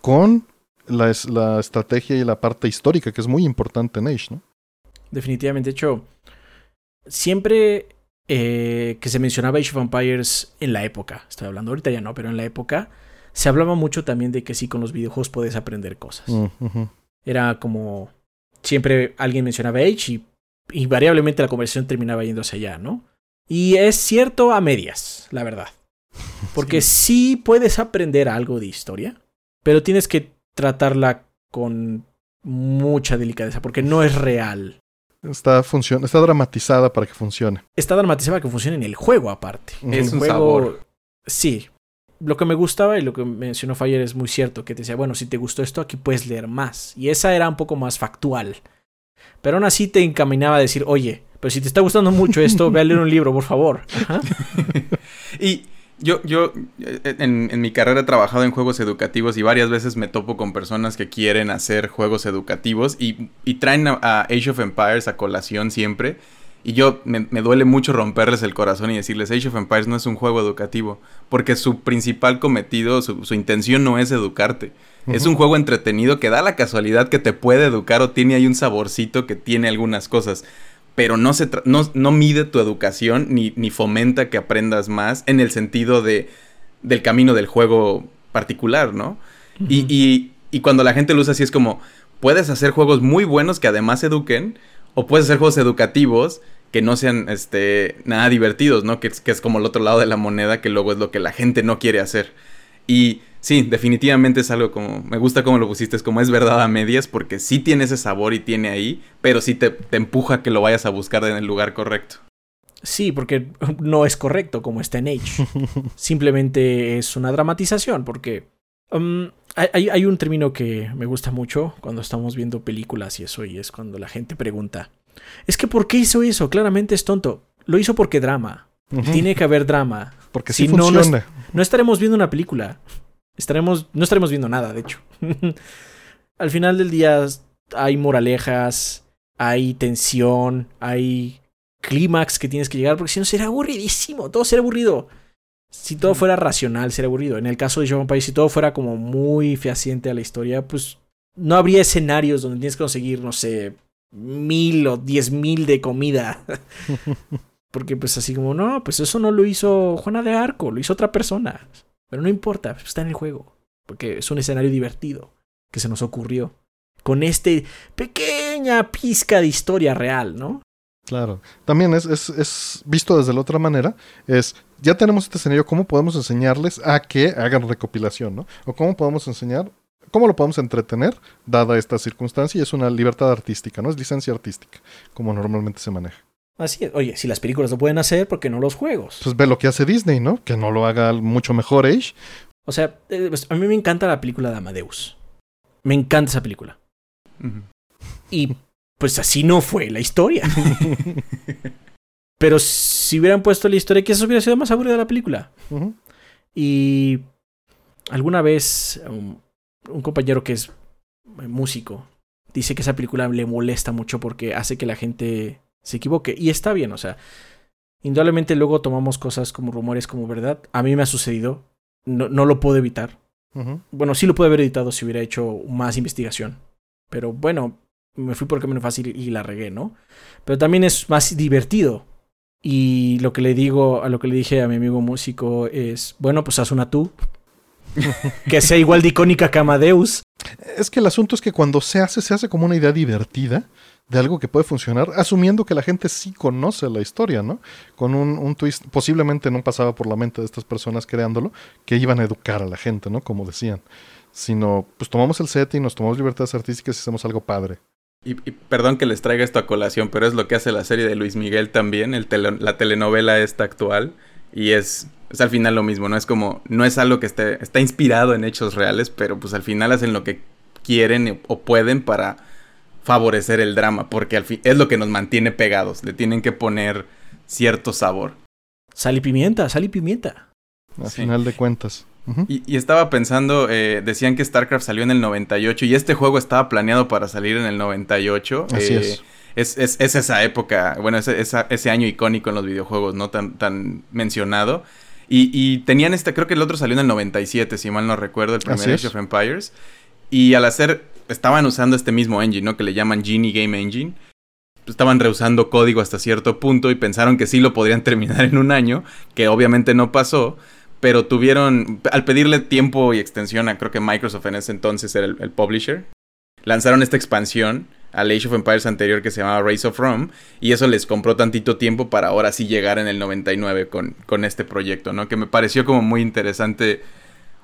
con la, la estrategia y la parte histórica, que es muy importante en Age, ¿no? Definitivamente, de hecho, siempre eh, que se mencionaba Age of Empires en la época, estoy hablando ahorita ya no, pero en la época, se hablaba mucho también de que sí, con los videojuegos puedes aprender cosas. Mm, Era como, siempre alguien mencionaba Age y invariablemente la conversación terminaba yéndose allá, ¿no? Y es cierto a medias, la verdad. Porque sí. puedes aprender algo de historia, pero tienes que tratarla con mucha delicadeza, porque no es real. Está, está dramatizada para que funcione. Está dramatizada para que funcione en el juego aparte. Es un sabor. Sí. Lo que me gustaba y lo que mencionó Fire es muy cierto, que te decía, bueno, si te gustó esto, aquí puedes leer más. Y esa era un poco más factual. Pero aún así te encaminaba a decir, oye, pero si te está gustando mucho esto, ve a leer un libro, por favor. y yo, yo eh, en, mi carrera he trabajado en juegos educativos y varias veces me topo con personas que quieren hacer juegos educativos y, traen a, Age of Empires a colación siempre. Y yo me, duele mucho romperles el corazón y decirles, Age of Empires no es un juego educativo, porque su principal cometido, su, intención no es educarte. Es un juego entretenido que da la casualidad que te puede educar o tiene ahí un saborcito que tiene algunas cosas pero no, se no, no, mide tu educación ni, ni, fomenta que aprendas más en el sentido de, del camino del juego particular, ¿no? y, y, y, cuando la gente lo usa así es como, puedes hacer juegos muy buenos que además eduquen, o puedes hacer juegos educativos que no sean este, nada divertidos, ¿no? Que, que es como el otro lado de la moneda, que luego es lo que la gente no quiere hacer. Y sí, definitivamente es algo como, me gusta como lo pusiste, es como es verdad a medias, porque sí tiene ese sabor y tiene ahí, pero sí te, te empuja que lo vayas a buscar en el lugar correcto. Sí, porque no es correcto como está en Age. Simplemente es una dramatización, porque um, hay, hay, un término que me gusta mucho cuando estamos viendo películas y eso, y es cuando la gente pregunta, es que ¿por qué hizo eso? Claramente es tonto. Lo hizo porque drama. Tiene que haber drama. Porque si no, no estaremos viendo una película. Estaremos, no estaremos viendo nada, de hecho. Al final del día hay moralejas, hay tensión, hay clímax que tienes que llegar, porque si no será aburridísimo, todo será aburrido. Si todo fuera racional, sería aburrido. En el caso de Joe País, si todo fuera como muy fehaciente a la historia, pues no habría escenarios donde tienes que conseguir, no sé, mil o diez mil de comida. Porque pues así como, no, pues eso no lo hizo Juana de Arco, lo hizo otra persona. Pero no importa, está en el juego. Porque es un escenario divertido que se nos ocurrió. Con este pequeña pizca de historia real, ¿no? Claro. También es, es, es, visto desde la otra manera. Es, ya tenemos este escenario, ¿cómo podemos enseñarles a que hagan recopilación, ¿no? O cómo podemos enseñar, cómo lo podemos entretener, dada esta circunstancia, y es una libertad artística, ¿no? Es licencia artística, como normalmente se maneja. Así es. Oye, si las películas lo pueden hacer, ¿por qué no los juegos? Pues ve lo que hace Disney, ¿no? Que no lo haga mucho mejor Age. O sea, eh, pues, a mí me encanta la película de Amadeus. Me encanta esa película. Y pues así no fue la historia. Pero si hubieran puesto la historia, quizás hubiera sido más aburrida la película. Y alguna vez un compañero que es músico dice que esa película le molesta mucho porque hace que la gente se equivoque. Y está bien, o sea, indudablemente luego tomamos cosas como rumores como verdad. A mí me ha sucedido, no, no lo puedo evitar. Bueno, sí lo puedo haber editado si hubiera hecho más investigación. Pero bueno, me fui por el camino fácil y la regué, ¿no? Pero también es más divertido. Y lo que le digo, a lo que le dije a mi amigo músico es, bueno, pues haz una tú. que sea igual de icónica que Amadeus. Es que el asunto es que cuando se hace, se hace como una idea divertida de algo que puede funcionar, asumiendo que la gente sí conoce la historia, ¿no? Con un, un, twist, posiblemente no pasaba por la mente de estas personas creándolo, que iban a educar a la gente, ¿no? Como decían. Sino, pues tomamos el set y nos tomamos libertades artísticas y hacemos algo padre. Y, perdón que les traiga esto a colación, pero es lo que hace la serie de Luis Miguel también, el la telenovela esta actual. Y es, es al final lo mismo, ¿no? Es como, no es algo que esté, está inspirado en hechos reales, pero pues al final hacen lo que quieren o pueden para favorecer el drama, porque al fin es lo que nos mantiene pegados, le tienen que poner cierto sabor. Sal y pimienta, sal y pimienta. A final de cuentas. y, estaba pensando, eh, decían que StarCraft salió en el 98 y este juego estaba planeado para salir en el 98. Así eh, es. Es, es. esa época, bueno, ese, ese año icónico en los videojuegos, ¿no? Tan, tan mencionado. Y, tenían este, creo que el otro salió en el 97, si mal no recuerdo, el primer Age of Empires. Y al hacer, estaban usando este mismo engine, ¿no? Que le llaman Genie Game Engine. Estaban reusando código hasta cierto punto y pensaron que sí lo podrían terminar en un año, que obviamente no pasó. Pero tuvieron, al pedirle tiempo y extensión a creo que Microsoft en ese entonces era el publisher, lanzaron esta expansión al Age of Empires anterior que se llamaba Race of Rome y eso les compró tantito tiempo para ahora sí llegar en el 99 con, con este proyecto, ¿no? Que me pareció como muy interesante.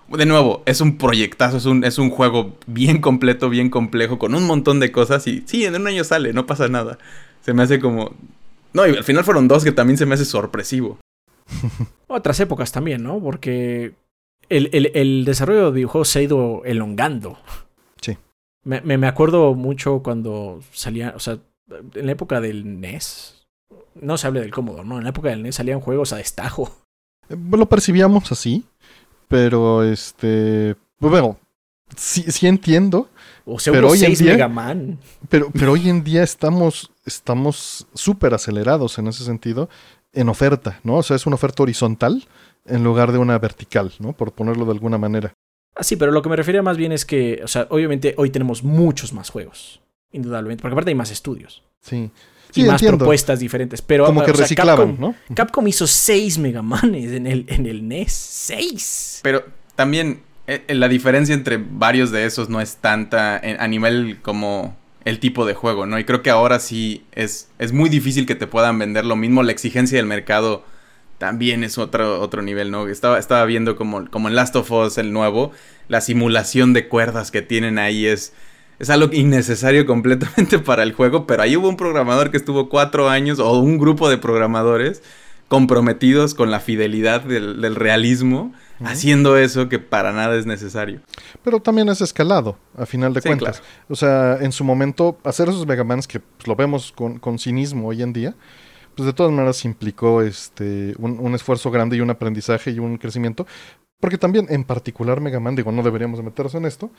De nuevo, es un proyectazo, es un, es un juego bien completo, bien complejo, con un montón de cosas y sí, en un año sale, no pasa nada. Se me hace como... No, y al final fueron dos que también se me hace sorpresivo. Otras épocas también, ¿no? Porque el, el, el desarrollo de videojuegos se ha ido elongando. Me, me, acuerdo mucho cuando salía, o sea, en la época del NES, no se hable del cómodo, ¿no? En la época del NES salían juegos a destajo. Eh, lo percibíamos así, pero este, bueno, sí, sí entiendo. O sea, pero hoy en día, Mega Man. Pero, pero hoy en día estamos estamos súper acelerados en ese sentido en oferta, ¿no? O sea, es una oferta horizontal en lugar de una vertical, ¿no? Por ponerlo de alguna manera. Ah, sí, pero lo que me refiero más bien es que, o sea, obviamente hoy tenemos muchos más juegos, indudablemente, porque aparte hay más estudios. Sí. Y más propuestas diferentes. Pero, Como que reciclaban, ¿no? Capcom hizo seis Megamanes en el, en el NES. ¡Seis! Pero también eh, eh, la diferencia entre varios de esos no es tanta a nivel como el tipo de juego, ¿no? Y creo que ahora sí es, es muy difícil que te puedan vender lo mismo. La exigencia del mercado también es otro, otro nivel, ¿no? Estaba, estaba viendo como, como en Last of Us, el nuevo, la simulación de cuerdas que tienen ahí es, es algo innecesario completamente para el juego, pero ahí hubo un programador que estuvo cuatro años, o un grupo de programadores comprometidos con la fidelidad del, realismo, haciendo eso que para nada es necesario. Pero también es escalado, a final de cuentas. O sea, en su momento, hacer esos Megamans que pues, lo vemos con, con cinismo hoy en día, pues de todas maneras implicó este, un, esfuerzo grande y un aprendizaje y un crecimiento. Porque también, en particular, Mega Man, digo, no deberíamos de meternos en esto.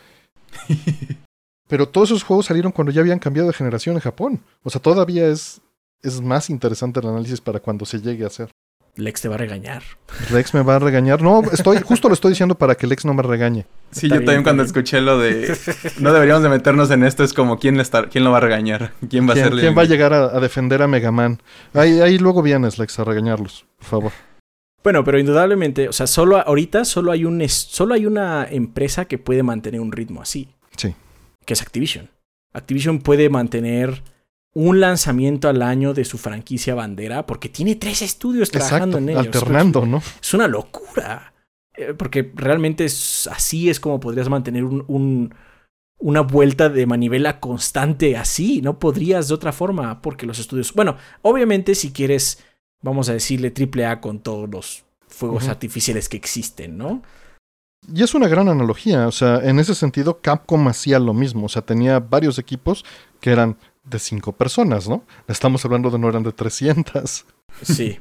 pero todos esos juegos salieron cuando ya habían cambiado de generación en Japón. O sea, todavía es, es más interesante el análisis para cuando se llegue a hacer. Lex te va a regañar. Lex me va a regañar. No, estoy, justo lo estoy diciendo para que Lex no me regañe. Sí, yo también cuando escuché lo de no deberíamos de meternos en esto, es como quién, está, quién lo va a regañar, quién va a ser ¿Quién va a llegar a, defender a Megaman? Ahí, ahí luego vienes, Lex, a regañarlos, por favor. Bueno, pero indudablemente, o sea, solo ahorita solo hay un solo hay una empresa que puede mantener un ritmo así. Sí. Que es Activision. Activision puede mantener un lanzamiento al año de su franquicia bandera, porque tiene tres estudios trabajando en ellos. Alternando, ¿no? Es una locura. Eh, porque realmente es, así es como podrías mantener un, una vuelta de manivela constante así. No podrías de otra forma, porque los estudios. Bueno, obviamente, si quieres, vamos a decirle triple A con todos los fuegos artificiales que existen, ¿no? Y es una gran analogía, o sea, en ese sentido Capcom hacía lo mismo, o sea, tenía varios equipos que eran de cinco personas, ¿no? Estamos hablando de no eran de 300. Sí.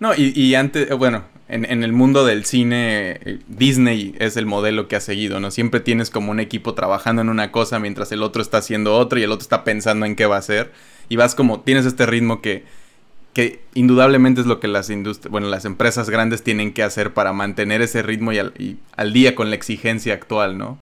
no, y, antes, bueno, en, el mundo del cine, eh, Disney es el modelo que ha seguido, ¿no? Siempre tienes como un equipo trabajando en una cosa mientras el otro está haciendo otra y el otro está pensando en qué va a hacer. Y vas como, tienes este ritmo que, que indudablemente es lo que las bueno, las empresas grandes tienen que hacer para mantener ese ritmo y al, día con la exigencia actual, ¿no?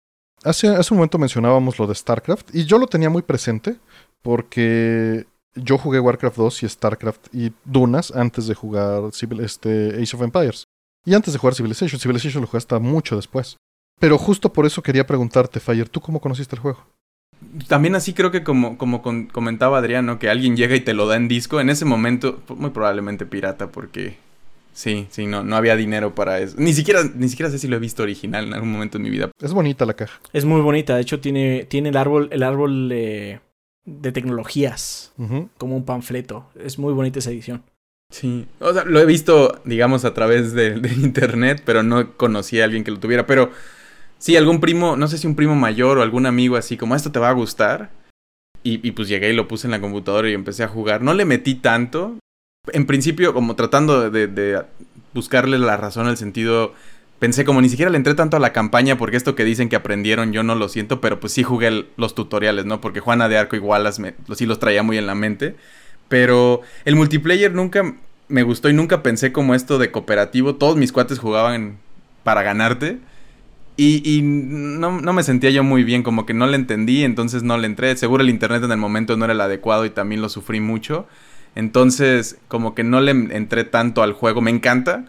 Hace, hace un momento mencionábamos lo de StarCraft y yo lo tenía muy presente porque yo jugué Warcraft 2 y StarCraft y Dunas antes de jugar este, Age of Empires. Y antes de jugar Civilization. Civilization lo jugué hasta mucho después. Pero justo por eso quería preguntarte, Fire, ¿tú cómo conociste el juego? También así creo que como, como comentaba Adriano, que alguien llega y te lo da en disco, en ese momento, muy probablemente pirata, porque sí, sí, no, no había dinero para eso. Ni siquiera, ni siquiera sé si lo he visto original en algún momento en mi vida. Es bonita la caja. Es muy bonita, de hecho tiene, tiene el árbol, el árbol de de tecnologías, como un panfleto. Es muy bonita esa edición. Sí, o sea, lo he visto, digamos, a través de, internet, pero no conocí a alguien que lo tuviera. Pero sí, algún primo, no sé si un primo mayor o algún amigo así, como esto te va a gustar. Y, y pues llegué y lo puse en la computadora y empecé a jugar. No le metí tanto, En principio, como tratando de, buscarle la razón al sentido pensé como ni siquiera le entré tanto a la campaña porque esto que dicen que aprendieron yo no lo siento, pero pues sí jugué los tutoriales, ¿no? Porque Juana de Arco igual las me, sí los traía muy en la mente. Pero el multiplayer nunca me gustó y nunca pensé como esto de cooperativo. Todos mis cuates jugaban para ganarte. Y, no, no, me sentía yo muy bien, como que no le entendí, entonces no le entré. Seguro el internet en el momento no era el adecuado y también lo sufrí mucho. Entonces, como que no le entré tanto al juego. Me encanta,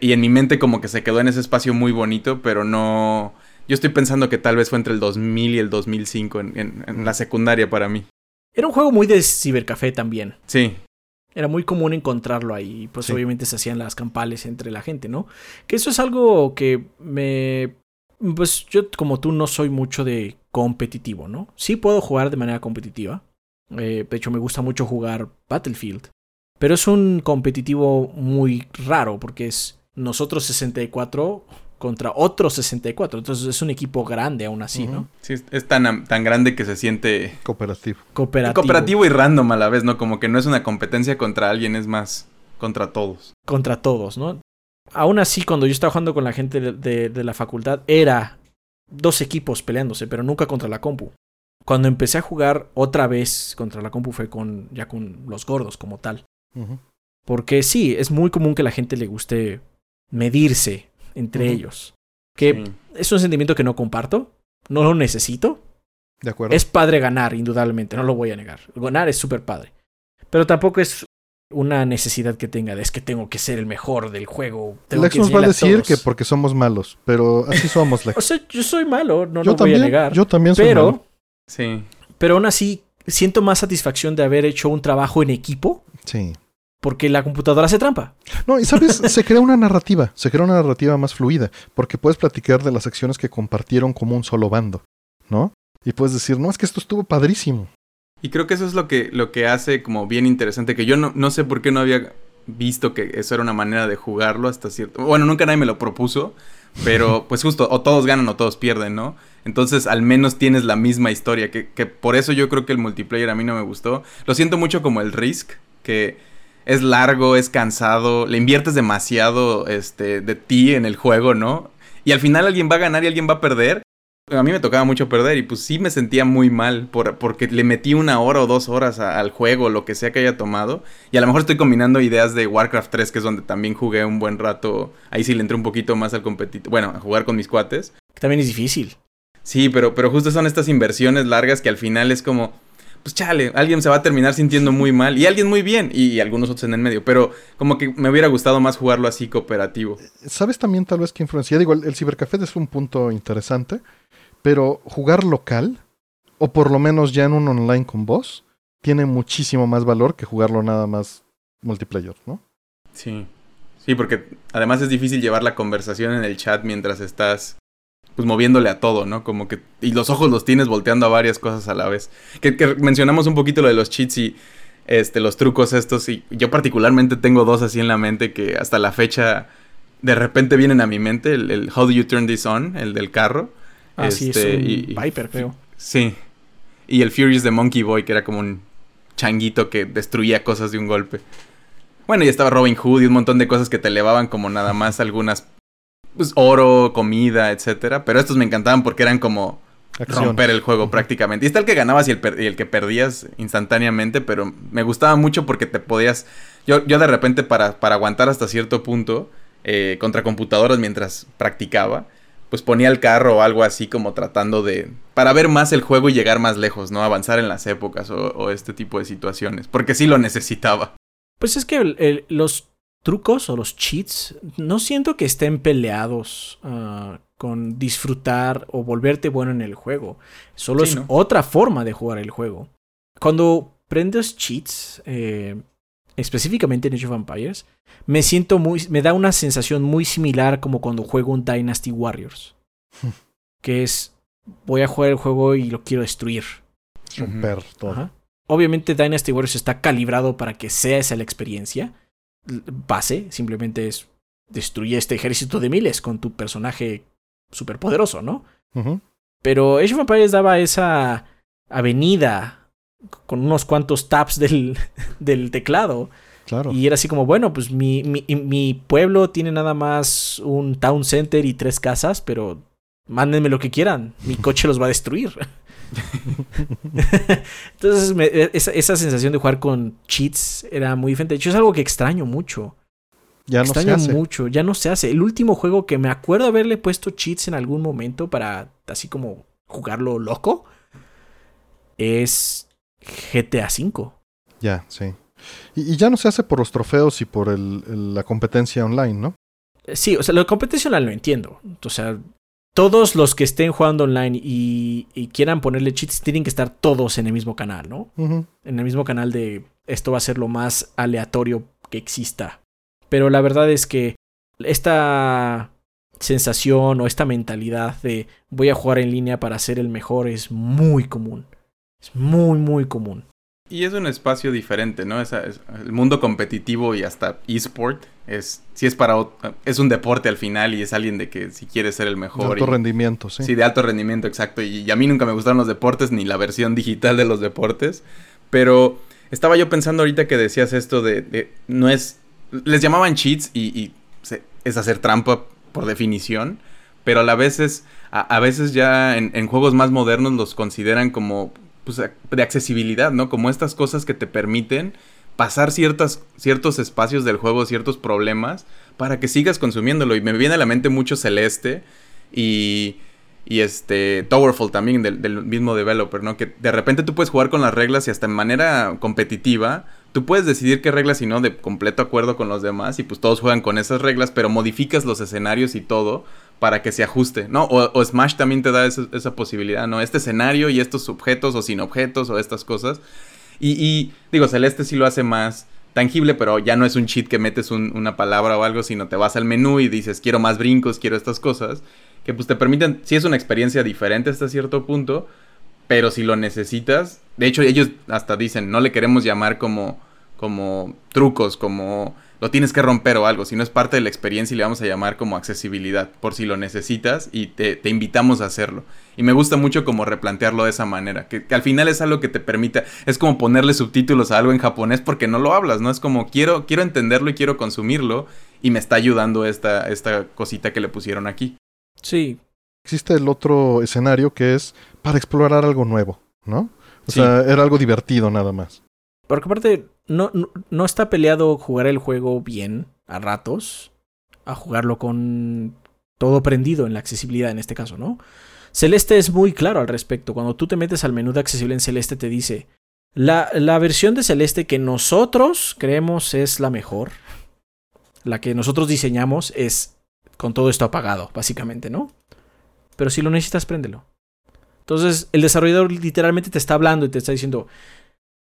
y en mi mente como que se quedó en ese espacio muy bonito, pero no... Yo estoy pensando que tal vez fue entre el 2000 y el 2005 en, en, la secundaria para mí. Era un juego muy de cibercafé también. Sí. Era muy común encontrarlo ahí. Pues obviamente se hacían las campales entre la gente, ¿no? Que eso es algo que me... Pues yo como tú no soy mucho de competitivo, ¿no? Sí puedo jugar de manera competitiva. Eh, de hecho me gusta mucho jugar Battlefield. Pero es un competitivo muy raro porque es nosotros 64 contra otros 64. Entonces es un equipo grande aún así, ¿no? Sí, es tan, tan grande que se siente... Cooperativo. Cooperativo. Cooperativo y random a la vez, ¿no? Como que no es una competencia contra alguien, es más contra todos. Contra todos, ¿no? Aún así, cuando yo estaba jugando con la gente de, de la facultad, era dos equipos peleándose, pero nunca contra la compu. Cuando empecé a jugar otra vez contra la compu fue con ya con los gordos como tal. Porque sí, es muy común que a la gente le guste medirse entre ellos. Que es un sentimiento que no comparto, no lo necesito. De acuerdo. Es padre ganar, indudablemente, no lo voy a negar. Ganar es súper padre. Pero tampoco es una necesidad que tenga de es que tengo que ser el mejor del juego. Lex nos va a decir que porque somos malos, pero así somos, Lex. o sea, yo soy malo, no lo voy a negar. Yo también soy pero, malo. Sí. Pero aún así, siento más satisfacción de haber hecho un trabajo en equipo. Sí porque la computadora hace trampa. No, y sabes, se crea una narrativa, se crea una narrativa más fluida, porque puedes platicar de las acciones que compartieron como un solo bando, ¿no? Y puedes decir, no, es que esto estuvo padrísimo. Y creo que eso es lo que, lo que hace como bien interesante, que yo no, no sé por qué no había visto que eso era una manera de jugarlo hasta cierto... Bueno, nunca nadie me lo propuso, pero pues justo, o todos ganan o todos pierden, ¿no? Entonces al menos tienes la misma historia, que, que por eso yo creo que el multiplayer a mí no me gustó. Lo siento mucho como el Risk, que es largo, es cansado, le inviertes demasiado este, de ti en el juego, ¿no? Y al final alguien va a ganar y alguien va a perder. A mí me tocaba mucho perder y pues sí me sentía muy mal por, porque le metí una hora o dos horas al juego, lo que sea que haya tomado. Y a lo mejor estoy combinando ideas de Warcraft 3, que es donde también jugué un buen rato. Ahí sí le entré un poquito más al competitivo. Bueno, a jugar con mis cuates. También es difícil. Sí, pero, pero justo son estas inversiones largas que al final es como pues chale, alguien se va a terminar sintiendo muy mal y alguien muy bien y, algunos otros en el medio, pero como que me hubiera gustado más jugarlo así cooperativo. ¿Sabes también tal vez qué influencia? Digo, el, cibercafé es un punto interesante, pero jugar local, o por lo menos ya en un online con vos, tiene muchísimo más valor que jugarlo nada más multiplayer, ¿no? Sí. Sí, porque además es difícil llevar la conversación en el chat mientras estás pues moviéndole a todo, ¿no? Como que... Y los ojos los tienes volteando a varias cosas a la vez. Que, mencionamos un poquito lo de los cheats y este, los trucos estos. Y yo particularmente tengo dos así en la mente que hasta la fecha de repente vienen a mi mente. El, How Do You Turn This On, el del carro. Ah, sí, es este, y, Viper, creo. Sí. Y el Furious the Monkey Boy, que era como un changuito que destruía cosas de un golpe. Bueno, y estaba Robin Hood y un montón de cosas que te elevaban como nada más algunas pues, oro, comida, etcétera. Pero estos me encantaban porque eran como romper el juego prácticamente. Y está el que ganabas y el, que perdías instantáneamente, pero me gustaba mucho porque te podías... Yo, yo de repente para, para aguantar hasta cierto punto eh, contra computadoras mientras practicaba, pues ponía el carro o algo así como tratando de... para ver más el juego y llegar más lejos, ¿no? Avanzar en las épocas o, este tipo de situaciones, porque sí lo necesitaba. Pues es que los trucos o los cheats no siento que estén peleados ah, con disfrutar o volverte bueno en el juego. Solo es otra forma de jugar el juego. Cuando prendes cheats, eh, específicamente en Age of Empires, me siento muy. me da una sensación muy similar como cuando juego un Dynasty Warriors. que es. Voy a jugar el juego y lo quiero destruir. Romper todo. Obviamente Dynasty Warriors está calibrado para que sea esa la experiencia base, simplemente es destruye este ejército de miles con tu personaje superpoderoso, ¿no? Pero Age of Empires daba esa avenida con unos cuantos taps del, del teclado Claro. Y era así como, bueno, pues mi, mi, mi pueblo tiene nada más un town center y tres casas, pero mándenme lo que quieran, mi coche los va a destruir. Entonces, me- esa, esa sensación de jugar con cheats era muy diferente. De hecho, es algo que extraño mucho. Ya no se extraño hace. mucho, ya no se hace. El último juego que me acuerdo haberle puesto cheats en algún momento para así como jugarlo loco es GTA V. Ya, sí. Y, y ya no se hace por los trofeos y por el- el- la competencia online, ¿no? Sí, o sea, la competencia online lo entiendo. O sea, todos los que estén jugando online y, y quieran ponerle cheats tienen que estar todos en el mismo canal, ¿no? En el mismo canal de esto va a ser lo más aleatorio que exista. Pero la verdad es que esta sensación o esta mentalidad de voy a jugar en línea para ser el mejor es muy común. Es muy, muy común. Y es un espacio diferente, ¿no? Esa- es- el mundo competitivo y hasta eSport es, si es para, es un deporte al final y es alguien de que si quiere ser el De mejor. alto y- rendimiento, sí. Sí, de alto rendimiento, exacto. Y, y a mí nunca me gustaron los deportes, ni la versión digital de los deportes. Pero estaba yo pensando ahorita que decías esto de, de- no es, les llamaban cheats y, y se- es hacer trampa por definición. Pero a la vez es- a, a veces ya en, en juegos más modernos los consideran como pues, de accesibilidad, ¿no? Como estas cosas que te permiten pasar ciertas, ciertos espacios del juego, ciertos problemas, para que sigas consumiéndolo. Y me viene a la mente mucho Celeste y, y este Towerfall también, del, del mismo developer, ¿no? Que de repente tú puedes jugar con las reglas y hasta en manera competitiva, tú puedes decidir qué reglas y no de completo acuerdo con los demás y pues todos juegan con esas reglas, pero modificas los escenarios y todo para que se ajuste, ¿no? O, Smash también te da esa, posibilidad, ¿no? Este escenario y estos objetos o sin objetos o estas cosas. Y, digo, Celeste sí lo hace más tangible, pero ya no es un cheat que metes un- una palabra o algo, sino te vas al menú y dices, quiero más brincos, quiero estas cosas, que pues te permiten, sí es una experiencia diferente hasta cierto punto, pero si lo necesitas, de hecho ellos hasta dicen, no le queremos llamar como, como trucos, como lo tienes que romper o algo, sino es parte de la experiencia y le vamos a llamar como accesibilidad, por si lo necesitas y te, te invitamos a hacerlo. Y me gusta mucho como replantearlo de esa manera, que, que al final es algo que te permita, es como ponerle subtítulos a algo en japonés porque no lo hablas, ¿no? Es como quiero, quiero entenderlo y quiero consumirlo y me está ayudando esta, esta cosita que le pusieron aquí. Sí, Existe el otro escenario que es para explorar algo nuevo, ¿no? O Sí. sea, era algo divertido nada más. Porque aparte, no, no, está peleado jugar el juego bien a ratos, a jugarlo con todo prendido en la accesibilidad en este caso, ¿no? Celeste es muy claro al respecto. Cuando tú te metes al menú de accesible en Celeste te dice, la, la versión de Celeste que nosotros creemos es la mejor, la que nosotros diseñamos es con todo esto apagado, básicamente, ¿no? Pero si lo necesitas, préndelo. Entonces, el desarrollador literalmente te está hablando y te está diciendo,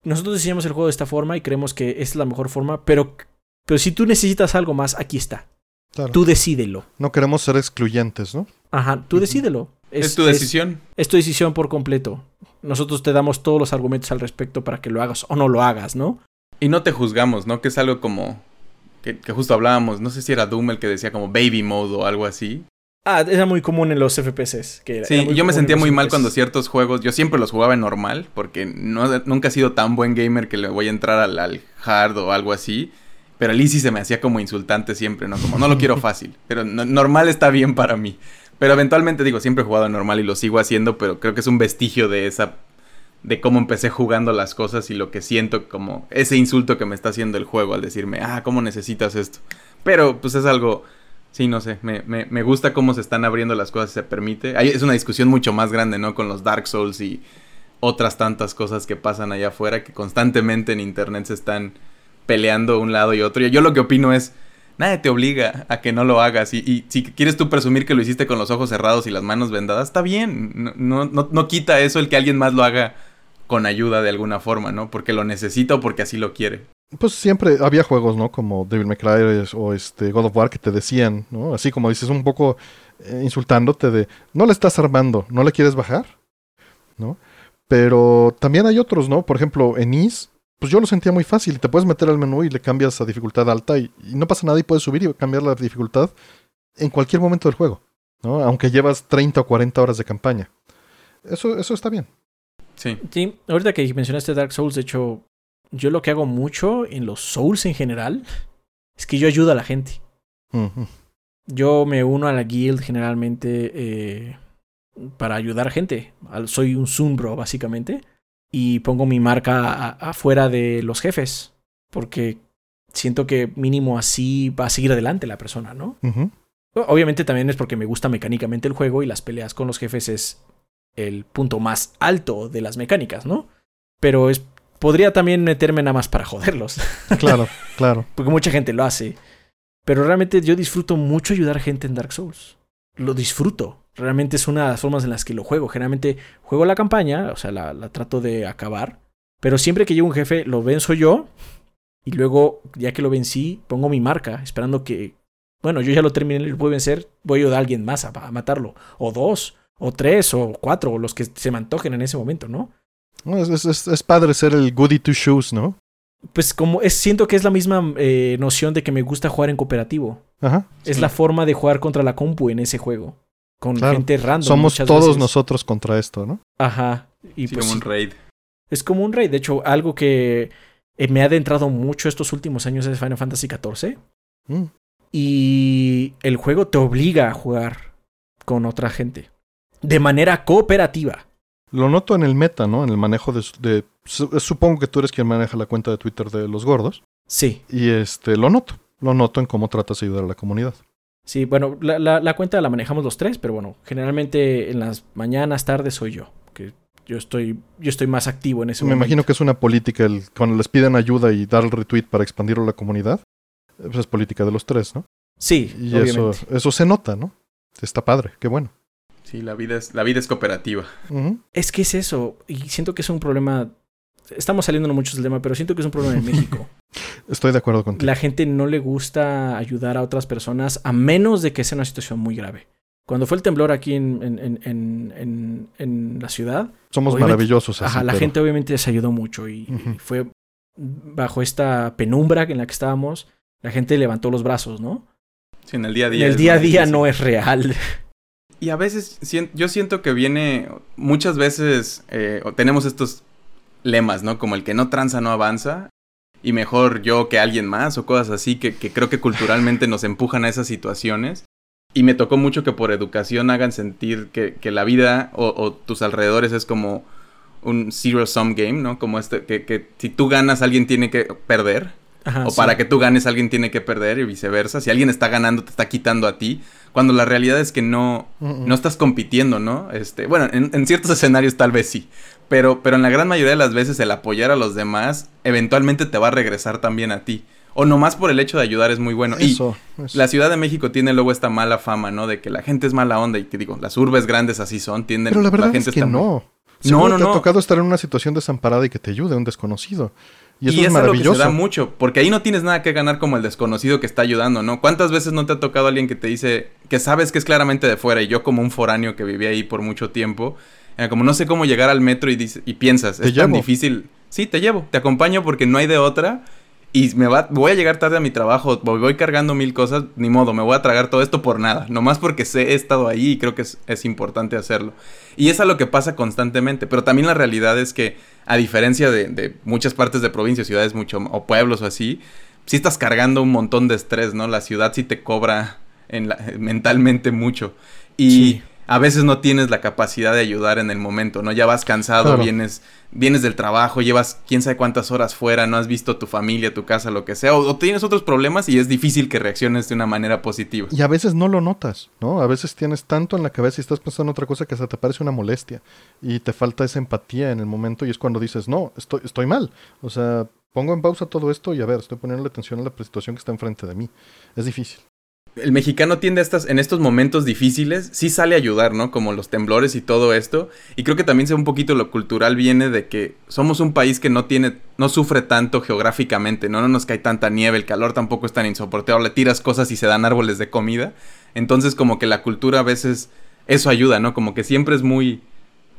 nosotros diseñamos el juego de esta forma y creemos que es la mejor forma, pero, pero si tú necesitas algo más, aquí está. Claro. Tú decídelo. No queremos ser excluyentes, ¿no? Ajá, tú decídelo. Es, tu decisión. Es, tu decisión por completo. Nosotros te damos todos los argumentos al respecto para que lo hagas o no lo hagas, ¿no? Y no te juzgamos, ¿no? Que es algo como... Que, que justo hablábamos, no sé si era Doom el que decía como baby mode o algo así. Ah, era muy común en los FPS. Que era- Sí, era muy y yo me sentía muy mal cuando ciertos juegos, yo siempre los jugaba en normal, porque no, nunca he sido tan buen gamer que le voy a entrar al, al hard o algo así. Pero el easy se me hacía como insultante siempre, ¿no? Como no lo quiero fácil, pero no- normal está bien para mí. Pero eventualmente digo, siempre he jugado en normal y lo sigo haciendo, pero creo que es un vestigio de esa de cómo empecé jugando las cosas y lo que siento como ese insulto que me está haciendo el juego al decirme, ah, ¿cómo necesitas esto? Pero pues es algo, sí, no sé, me, me, me gusta cómo se están abriendo las cosas se permite. Hay- es una discusión mucho más grande, ¿no? Con los Dark Souls y otras tantas cosas que pasan allá afuera que constantemente en internet se están peleando un lado y otro. Y yo lo que opino es, nadie te obliga a que no lo hagas. Y, y si quieres tú presumir que lo hiciste con los ojos cerrados y las manos vendadas, está bien. No, no, no, no quita eso el que alguien más lo haga con ayuda de alguna forma, ¿no? Porque lo necesita o porque así lo quiere. Pues siempre había juegos, ¿no? Como Devil May Cry o este God of War que te decían, ¿no? Así como dices, un poco eh, insultándote de, no le estás armando, no le quieres bajar, ¿no? Pero también hay otros, ¿no? Por ejemplo, en Is, pues yo lo sentía muy fácil. Te puedes meter al menú y le cambias a dificultad alta y, y no pasa nada y puedes subir y cambiar la dificultad en cualquier momento del juego, ¿no? Aunque llevas 30 o 40 horas de campaña. Eso, eso está bien. Sí. Sí, ahorita que mencionaste Dark Souls, de hecho, yo lo que hago mucho en los Souls en general es que yo ayudo a la gente. Yo me uno a la guild generalmente eh, para ayudar a gente. Soy un Zumbro, básicamente. Y pongo mi marca afuera de los jefes. Porque siento que mínimo así va a seguir adelante la persona, ¿no? Obviamente también es porque me gusta mecánicamente el juego y las peleas con los jefes es el punto más alto de las mecánicas, ¿no? Pero es, podría también meterme nada más para joderlos. Claro, claro. Porque mucha gente lo hace. Pero realmente yo disfruto mucho ayudar a gente en Dark Souls. Lo disfruto. Realmente es una de las formas en las que lo juego. Generalmente juego la campaña, o sea, la, la trato de acabar. Pero siempre que llego un jefe, lo venzo yo. Y luego, ya que lo vencí, pongo mi marca, esperando que. Bueno, yo ya lo terminé, lo puedo vencer. Voy a ayudar a alguien más a, a matarlo. O dos, o tres, o cuatro, o los que se me antojen en ese momento, ¿no? No, es, es- es- padre ser el goody two shoes, ¿no? Pues como es, siento que es la misma eh, noción de que me gusta jugar en cooperativo. Ajá. Es Sí. la forma de jugar contra la compu en ese juego. Con Claro. gente random. Somos todos veces. nosotros contra esto, ¿no? Ajá. Y Sí, pues como un raid. es como un rey. De hecho, algo que eh, me ha adentrado mucho estos últimos años es Final Fantasy XIV. Mm. Y el juego te obliga a jugar con otra gente. De manera cooperativa. Lo noto en el meta, ¿no? En el manejo de, de- su- Supongo que tú eres quien maneja la cuenta de Twitter de los gordos. Sí. Y este, lo noto. Lo noto en cómo tratas de ayudar a la comunidad. Sí, bueno, la, la, la cuenta la manejamos los tres, pero bueno, generalmente en las mañanas, tardes soy yo. Que yo estoy, yo estoy más activo en ese Me momento. imagino que es una política, el, cuando les piden ayuda y dar el retweet para expandirlo a la comunidad, pues es política de los tres, ¿no? Sí, Y obviamente. eso, eso se nota, ¿no? Está padre, qué bueno. Sí, la vida es, la vida es cooperativa. Es que es eso, y siento que es un problema. Estamos saliendo mucho del tema, pero siento que es un problema en México. Estoy de acuerdo contigo. La gente no le gusta ayudar a otras personas a menos de que sea una situación muy grave. Cuando fue el temblor aquí en, en, en, en, en- en la ciudad, Somos maravillosos así. ajá, la pero- gente obviamente se ayudó mucho y, fue bajo esta penumbra en la que estábamos, la gente levantó los brazos, ¿no? Sí, en el día a En día. el es día a día difícil. no es real. Y a veces yo siento que viene, muchas veces eh, tenemos estos lemas, ¿no? Como el que no tranza no avanza y mejor yo que alguien más o cosas así que, creo que culturalmente nos empujan a esas situaciones. Y me tocó mucho que por educación hagan sentir que, la vida o, o tus alrededores es como un zero sum game, ¿no? Como este, que, que si tú ganas alguien tiene que perder. Ajá, o sí. para que tú ganes alguien tiene que perder y viceversa. Si alguien está ganando te está quitando a ti. Cuando la realidad es que no, no estás compitiendo, ¿no? Este, bueno, en, en ciertos escenarios tal vez sí. Pero, pero en la gran mayoría de las veces el apoyar a los demás eventualmente te va a regresar también a ti. O nomás por el hecho de ayudar es muy bueno. Y Eso, eso. la Ciudad de México tiene luego esta mala fama, ¿no? De que la gente es mala onda. Y te digo, las urbes grandes así son. Tienden, Pero la verdad gente es que está muy- no. No, no, te no. ha tocado estar en una situación desamparada y que te ayude un desconocido. Y eso y es es algo que se da mucho, porque ahí no tienes nada que ganar como el desconocido que está ayudando, ¿no? ¿Cuántas veces no te ha tocado alguien que te dice que sabes que es claramente de fuera y yo como un foráneo que vivía ahí por mucho tiempo, eh, como no sé cómo llegar al metro y, dice- y piensas, es tan difícil. Sí, te llevo, te acompaño porque no hay de otra y me va, voy a llegar tarde a mi trabajo, voy, cargando mil cosas, ni modo, me voy a tragar todo esto por nada, nomás porque sé, he estado ahí y creo que es, es importante hacerlo. Y es a lo que pasa constantemente, pero también la realidad es que, a diferencia de, de muchas partes de provincias, ciudades mucho, o pueblos o así, sí estás cargando un montón de estrés, ¿no? La ciudad sí te cobra en mentalmente mucho. Y Sí. A veces no tienes la capacidad de ayudar en el momento, ¿no? Ya vas cansado, Claro. vienes, vienes del trabajo, llevas quién sabe cuántas horas fuera, no has visto tu familia, tu casa, lo que sea, o, o tienes otros problemas y es difícil que reacciones de una manera positiva. Y a veces no lo notas, ¿no? A veces tienes tanto en la cabeza y estás pensando en otra cosa que hasta te parece una molestia. Y te falta esa empatía en el momento y es cuando dices, no, estoy, estoy mal. O sea, pongo en pausa todo esto y a ver, estoy poniendo atención a la situación que está enfrente de mí. Es difícil. El mexicano tiende a estas, en estos momentos difíciles, sí sale a ayudar, ¿no? Como los temblores y todo esto. Y creo que también sea un poquito lo cultural viene de que somos un país que no tiene, no sufre tanto geográficamente, ¿no? No nos cae tanta nieve, el calor tampoco es tan insoportable, tiras cosas y se dan árboles de comida. Entonces como que la cultura a veces, eso ayuda, ¿no? Como que siempre es muy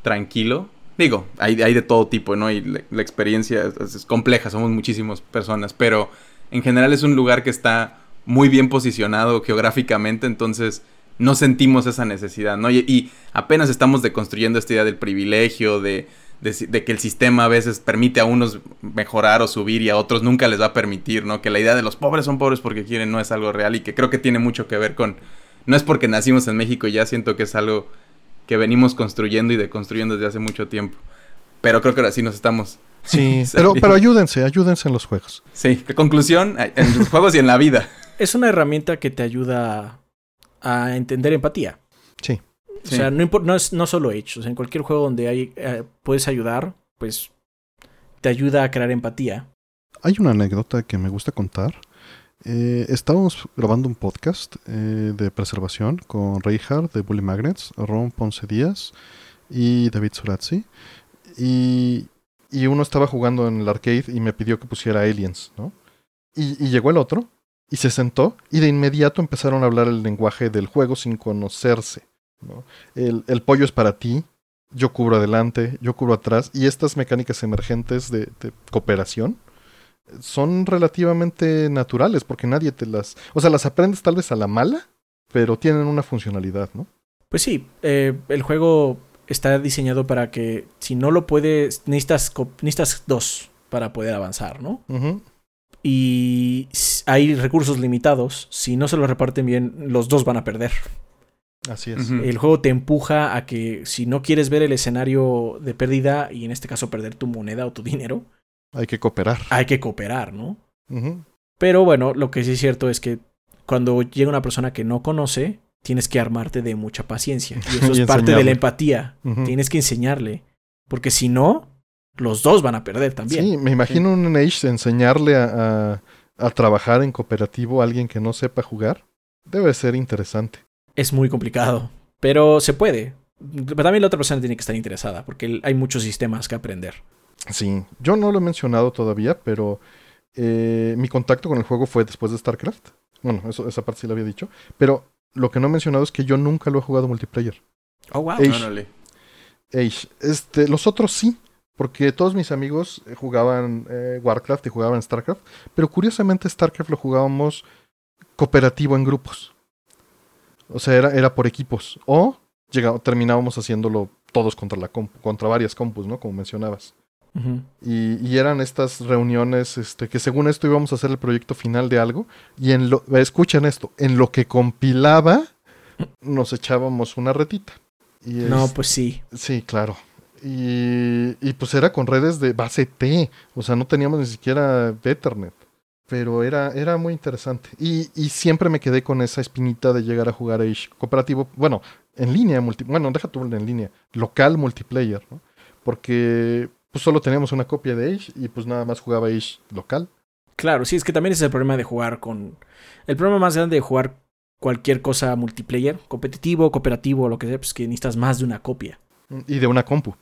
tranquilo. Digo, hay, de todo tipo, ¿no? Y la, la experiencia es, es compleja, somos muchísimas personas, pero en general es un lugar que está muy bien posicionado geográficamente, entonces no sentimos esa necesidad, ¿no? Y, y apenas estamos deconstruyendo esta idea del privilegio, de, de, que el sistema a veces permite a unos mejorar o subir y a otros nunca les va a permitir, ¿no? Que la idea de los pobres son pobres porque quieren no es algo real y que creo que tiene mucho que ver con... No es porque nacimos en México y ya siento que es algo que venimos construyendo y deconstruyendo desde hace mucho tiempo. Pero creo que ahora sí nos estamos... Sí, Sí. pero, pero ayúdense, ayúdense en los juegos. Sí, conclusión, en los juegos y en la vida. Es una herramienta que te ayuda a entender empatía. Sí. O sea, no, es no solo Edge. O sea, en cualquier juego donde hay, eh, puedes ayudar, pues te ayuda a crear empatía. Hay una anécdota que me gusta contar. Eh, estábamos grabando un podcast eh, de preservación con Reinhardt de Bully Magnets, Ron Ponce Díaz y David Surazzi. Y, y uno estaba jugando en el arcade y me pidió que pusiera Aliens, ¿no? Y, y llegó el otro y se sentó y de inmediato empezaron a hablar el lenguaje del juego sin conocerse. ¿no? El, el pollo es para ti, yo cubro adelante, yo cubro atrás y estas mecánicas emergentes de, de cooperación son relativamente naturales porque nadie te las... O sea, las aprendes tal vez a la mala, pero tienen una funcionalidad, ¿no? Pues sí, eh, el juego está diseñado para que si no lo puedes, necesitas, necesitas dos para poder avanzar, ¿no? Y hay recursos limitados. Si no se los reparten bien, los dos van a perder. Así es. El juego te empuja a que si no quieres ver el escenario de pérdida y en este caso perder tu moneda o tu dinero, Hay que cooperar. hay que cooperar, ¿no? Pero bueno, lo que sí es cierto es que cuando llega una persona que no conoce, tienes que armarte de mucha paciencia. Y eso Y es parte de la empatía. Tienes que enseñarle. Porque si no, los dos van a perder también. Sí, me imagino un Age enseñarle a, a- a trabajar en cooperativo a alguien que no sepa jugar. Debe ser interesante. Es muy complicado. Pero se puede. Pero también la otra persona tiene que estar interesada, porque hay muchos sistemas que aprender. Sí, yo no lo he mencionado todavía, pero eh, mi contacto con el juego fue después de StarCraft. Bueno, eso, esa parte sí lo había dicho. Pero lo que no he mencionado es que yo nunca lo he jugado multiplayer. Oh, wow. Órale. Age. Este, los otros sí, porque todos mis amigos eh, jugaban eh, Warcraft y jugaban StarCraft, pero curiosamente StarCraft lo jugábamos cooperativo en grupos. O sea, era, era por equipos. O llega- terminábamos haciéndolo todos contra la compu- contra varias compus, ¿no? Como mencionabas. Y, y eran estas reuniones este, que según esto íbamos a hacer el proyecto final de algo. Y en lo, escuchen esto, en lo que compilaba nos echábamos una retita. Y No, es- pues sí. Sí, claro. Y, pues era con redes de base T. O sea, no teníamos ni siquiera Ethernet. Pero era, era muy interesante. Y, siempre me quedé con esa espinita de llegar a jugar Age cooperativo. Bueno, en línea, multi, bueno, deja tú en línea. Local multiplayer, ¿no? Porque pues solo teníamos una copia de Age y pues nada más jugaba Age local. Claro, sí, es que también es el problema de jugar con. El problema más grande de jugar cualquier cosa multiplayer, competitivo, cooperativo, lo que sea, pues es que necesitas más de una copia. Y de una compu.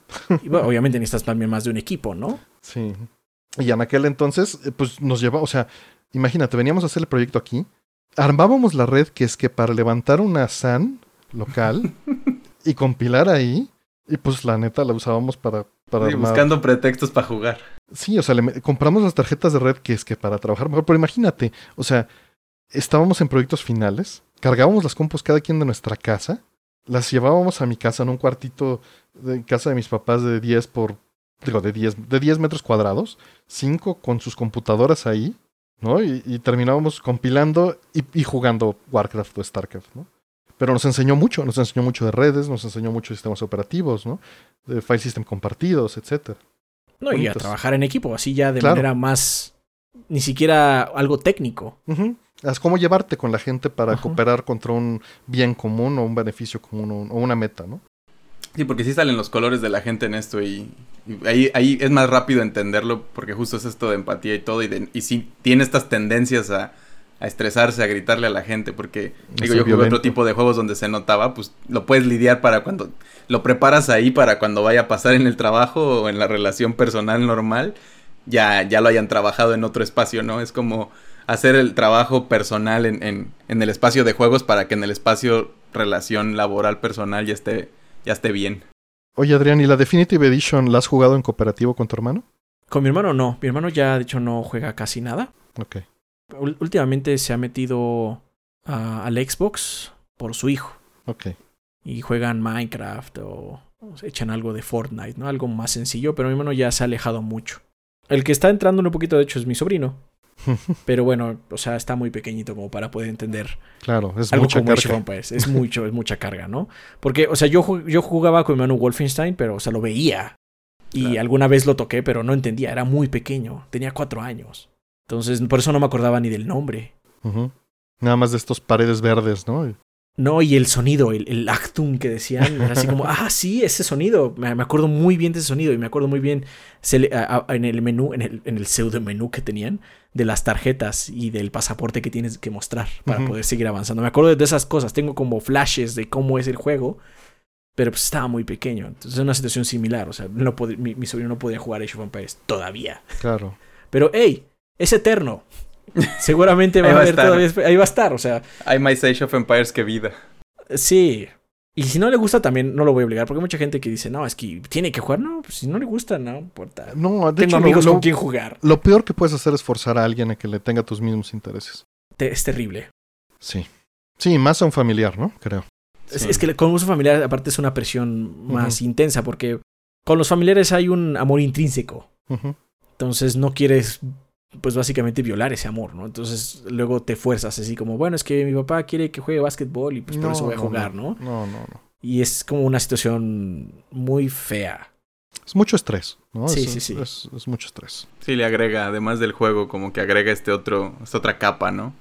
Y bueno, obviamente necesitas también más de un equipo, ¿no? Sí. Y en aquel entonces, eh, pues nos llevaba, o sea, imagínate, veníamos a hacer el proyecto aquí, armábamos la red que es que para levantar una SAN local y compilar ahí, y pues la neta la usábamos para, para Sí, armar. buscando pretextos para jugar. Sí, o sea, le compramos las tarjetas de red que es que para trabajar mejor, pero imagínate, o sea, estábamos en proyectos finales, cargábamos las compus cada quien de nuestra casa, las llevábamos a mi casa en un cuartito de casa de mis papás de 10 por, digo, de 10, de 10 metros cuadrados, cinco con sus computadoras ahí, ¿no? Y, y terminábamos compilando y, y jugando Warcraft o Starcraft, ¿no? Pero nos enseñó mucho, nos enseñó mucho de redes, nos enseñó mucho de sistemas operativos, ¿no? De file system compartidos, etcétera. No, y a trabajar en equipo, así ya de Claro. manera más. Ni siquiera algo técnico. Es cómo llevarte con la gente para Ajá. cooperar contra un bien común o un beneficio común o, una meta, ¿no? Sí, porque sí salen los colores de la gente en esto y, y ahí, ahí es más rápido entenderlo porque justo es esto de empatía y todo y, de- y sí tiene estas tendencias a, a estresarse, a gritarle a la gente porque digo, yo jugué otro tipo de juegos donde se notaba, pues lo puedes lidiar para cuando lo preparas ahí para cuando vaya a pasar en el trabajo o en la relación personal normal, ya, ya lo hayan trabajado en otro espacio, ¿no? Es como hacer el trabajo personal en, en, en el espacio de juegos para que en el espacio relación laboral personal ya esté, ya esté bien. Oye, Adrián, ¿y la Definitive Edition la has jugado en cooperativo con tu hermano? Con mi hermano no. Mi hermano ya, de hecho, no juega casi nada. Ok. Últimamente se ha metido a- al Xbox por su hijo. Ok. Y juegan Minecraft o echan algo de Fortnite, ¿no? Algo más sencillo, pero mi hermano ya se ha alejado mucho. El que está entrando un poquito, de hecho, es mi sobrino. pero bueno, o sea, está muy pequeñito como para poder entender. Claro, es algo mucha como carga. Es mucho, es mucha carga, ¿no? Porque, o sea, yo, yo jugaba con mi hermano Wolfenstein, pero, o sea, lo veía. Y Claro. alguna vez lo toqué, pero no entendía. Era muy pequeño. Tenía cuatro años. Entonces, por eso no me acordaba ni del nombre. Nada más de estos paredes verdes, ¿no? No, y el sonido, el, el actum que decían, era así como, ah, sí, ese sonido. Me, me acuerdo muy bien de ese sonido y me acuerdo muy bien se le- a- a- en el menú, en el, en el pseudo menú que tenían de las tarjetas y del pasaporte que tienes que mostrar para poder seguir avanzando. Me acuerdo de esas cosas. Tengo como flashes de cómo es el juego, pero pues estaba muy pequeño. Entonces es una situación similar. O sea, no mi, mi sobrino no podía jugar Age of Empires todavía. Claro. Pero, hey, es eterno. Seguramente va a va a haber estar. todavía. Ahí va a estar. O sea, Hay más Age of Empires que vida. Sí. Y si no le gusta también no lo voy a obligar, porque hay mucha gente que dice, no, es que tiene que jugar. No, pues si no le gusta, no importa. No, de Tengo hecho, amigos lo, con quien jugar. lo peor que puedes hacer es forzar a alguien a que le tenga tus mismos intereses. Te- es terrible. Sí. Sí, más a un familiar, ¿no? Creo. Es, Sí. es que con uso familiar, aparte, es una presión más intensa, porque con los familiares hay un amor intrínseco. Entonces no quieres, pues básicamente violar ese amor, ¿no? Entonces luego te fuerzas así como, bueno, es que mi papá quiere que juegue básquetbol y pues por eso voy a no, jugar, ¿no? No, no, no. Y es como una situación muy fea. Es mucho estrés, ¿no? Sí, es, sí, sí. Es, es mucho estrés. Sí, le agrega, además del juego, como que agrega este otro, esta otra capa, ¿no?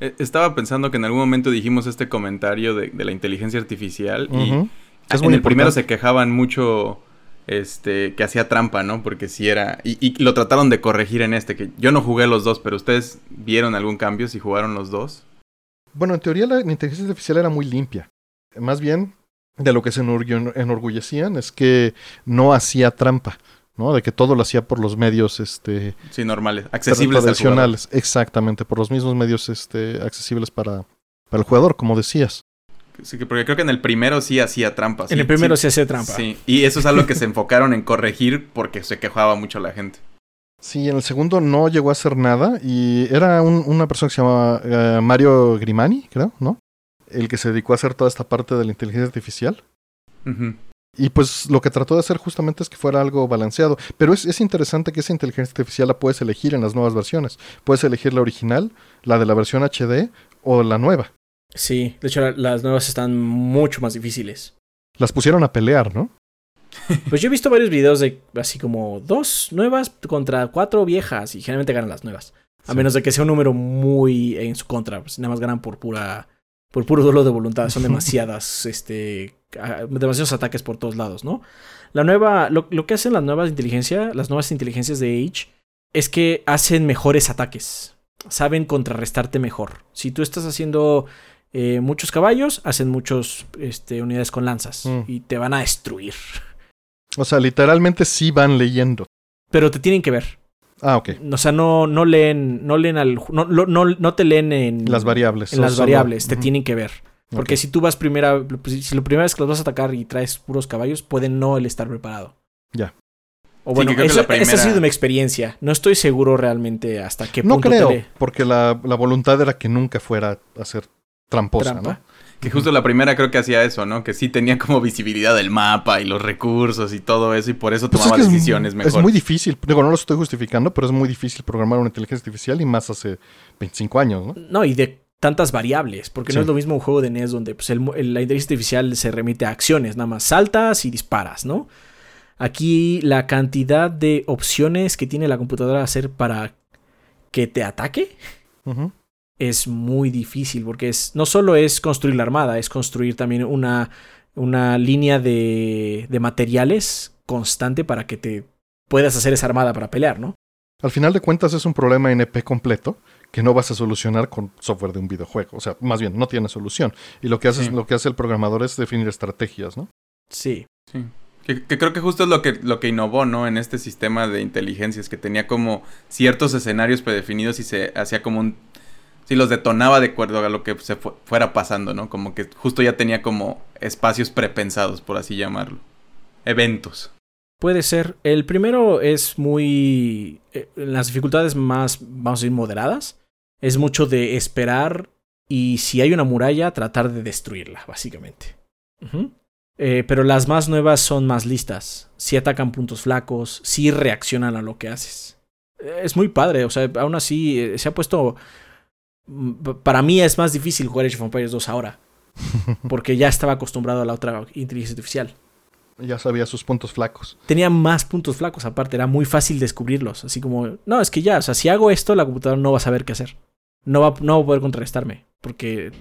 Eh, Estaba pensando que en algún momento dijimos este comentario de, de la inteligencia artificial y. Es en muy el primero se quejaban mucho este que hacía trampa, ¿no? Porque si era y, y lo trataron de corregir en este que yo no jugué los dos, pero ustedes vieron algún cambio si jugaron los dos? Bueno, en teoría la inteligencia artificial era muy limpia. Más bien, de lo que se enorgu- enorgullecían es que no hacía trampa, ¿no? De que todo lo hacía por los medios este, Sí, normales, accesibles al tradicionales. Exactamente, por los mismos medios este, accesibles para, para el jugador, como decías. Sí, porque creo que en el primero sí hacía trampa. en sí, el primero sí, hace trampa. Sí, y eso es algo que se enfocaron en corregir porque se quejaba mucho la gente. Sí, en el segundo no llegó a hacer nada y era un- una persona que se llamaba eh, Mario Grimani, creo, ¿no? El que se dedicó a hacer toda esta parte de la inteligencia artificial. Y pues lo que trató de hacer justamente es que fuera algo balanceado. Pero es, es interesante que esa inteligencia artificial la puedes elegir en las nuevas versiones. Puedes elegir la original, la de la versión HD o la nueva. Sí, de hecho la- las nuevas están mucho más difíciles. Las pusieron a pelear, ¿no? Pues yo he visto varios videos de así como dos nuevas contra cuatro viejas y generalmente ganan las nuevas. A Sí. menos de que sea un número muy en su contra, pues nada más ganan por pura por puro dolor de voluntad, son demasiadas este demasiados ataques por todos lados, ¿no? La nueva lo, lo que hacen las nuevas inteligencias, las nuevas inteligencias de Age es que hacen mejores ataques. Saben contrarrestarte mejor. Si tú estás haciendo eh, muchos caballos, hacen muchos este, unidades con lanzas Mm. y te van a destruir. O sea, literalmente sí van leyendo. Pero te tienen que ver. Ah, ok. O sea, no, no leen, no leen al, no, no, no, no te leen en Las variables. en las solo- variables, te tienen que ver. Porque si tú vas primera, pues, si la primera vez que los vas a atacar y traes puros caballos, puede no el estar preparado. Ya. O Sí, bueno, que creo eso- primera- esa ha sido mi experiencia. No estoy seguro realmente hasta qué No punto creo, te lee. porque la, la voluntad era que nunca fuera a ser tramposa, Trampa. ¿no? Que justo la primera creo que hacía eso, ¿no? Que sí tenía como visibilidad del mapa y los recursos y todo eso y por eso Pues tomaba es que es- decisiones mejor. Es muy difícil, digo, no lo estoy justificando, pero es muy difícil programar una inteligencia artificial y más hace 25 años, ¿no? No, y de tantas variables, porque no es lo mismo un juego de NES donde pues, el mo- el- la inteligencia artificial se remite a acciones, nada más saltas y disparas, ¿no? Aquí la cantidad de opciones que tiene la computadora hacer para que te ataque Ujú. Es muy difícil, porque es, no solo es construir la armada, es construir también una, una línea de, de materiales constante para que te puedas hacer esa armada para pelear, ¿no? Al final de cuentas es un problema NP completo que no vas a solucionar con software de un videojuego. O sea, más bien, no tiene solución. Y lo que hace, Sí. lo que hace el programador es definir estrategias, ¿no? Sí. Sí. Que, que creo que justo es lo que, lo que innovó, ¿no? En este sistema de inteligencias, que tenía como ciertos escenarios predefinidos y se hacía como un... Sí, los detonaba de acuerdo a lo que se fu- fuera pasando, ¿no? Como que justo ya tenía como espacios prepensados, por así llamarlo. Eventos. Puede ser. El primero es muy... eh, las dificultades más, vamos a decir, moderadas. Es mucho de esperar y si hay una muralla, tratar de destruirla, básicamente. Eh, pero las más nuevas son más listas. Sí atacan puntos flacos, sí reaccionan a lo que haces. Es muy padre, o sea, aún así eh, se ha puesto... Para mí es más difícil jugar Age of Empires 2 ahora. Porque ya estaba acostumbrado a la otra inteligencia artificial. Ya sabía sus puntos flacos. Tenía más puntos flacos aparte, era muy fácil descubrirlos. Así como, no, es que ya, o sea, si hago esto, la computadora no va a saber qué hacer. No va, no va a poder contrarrestarme. Porque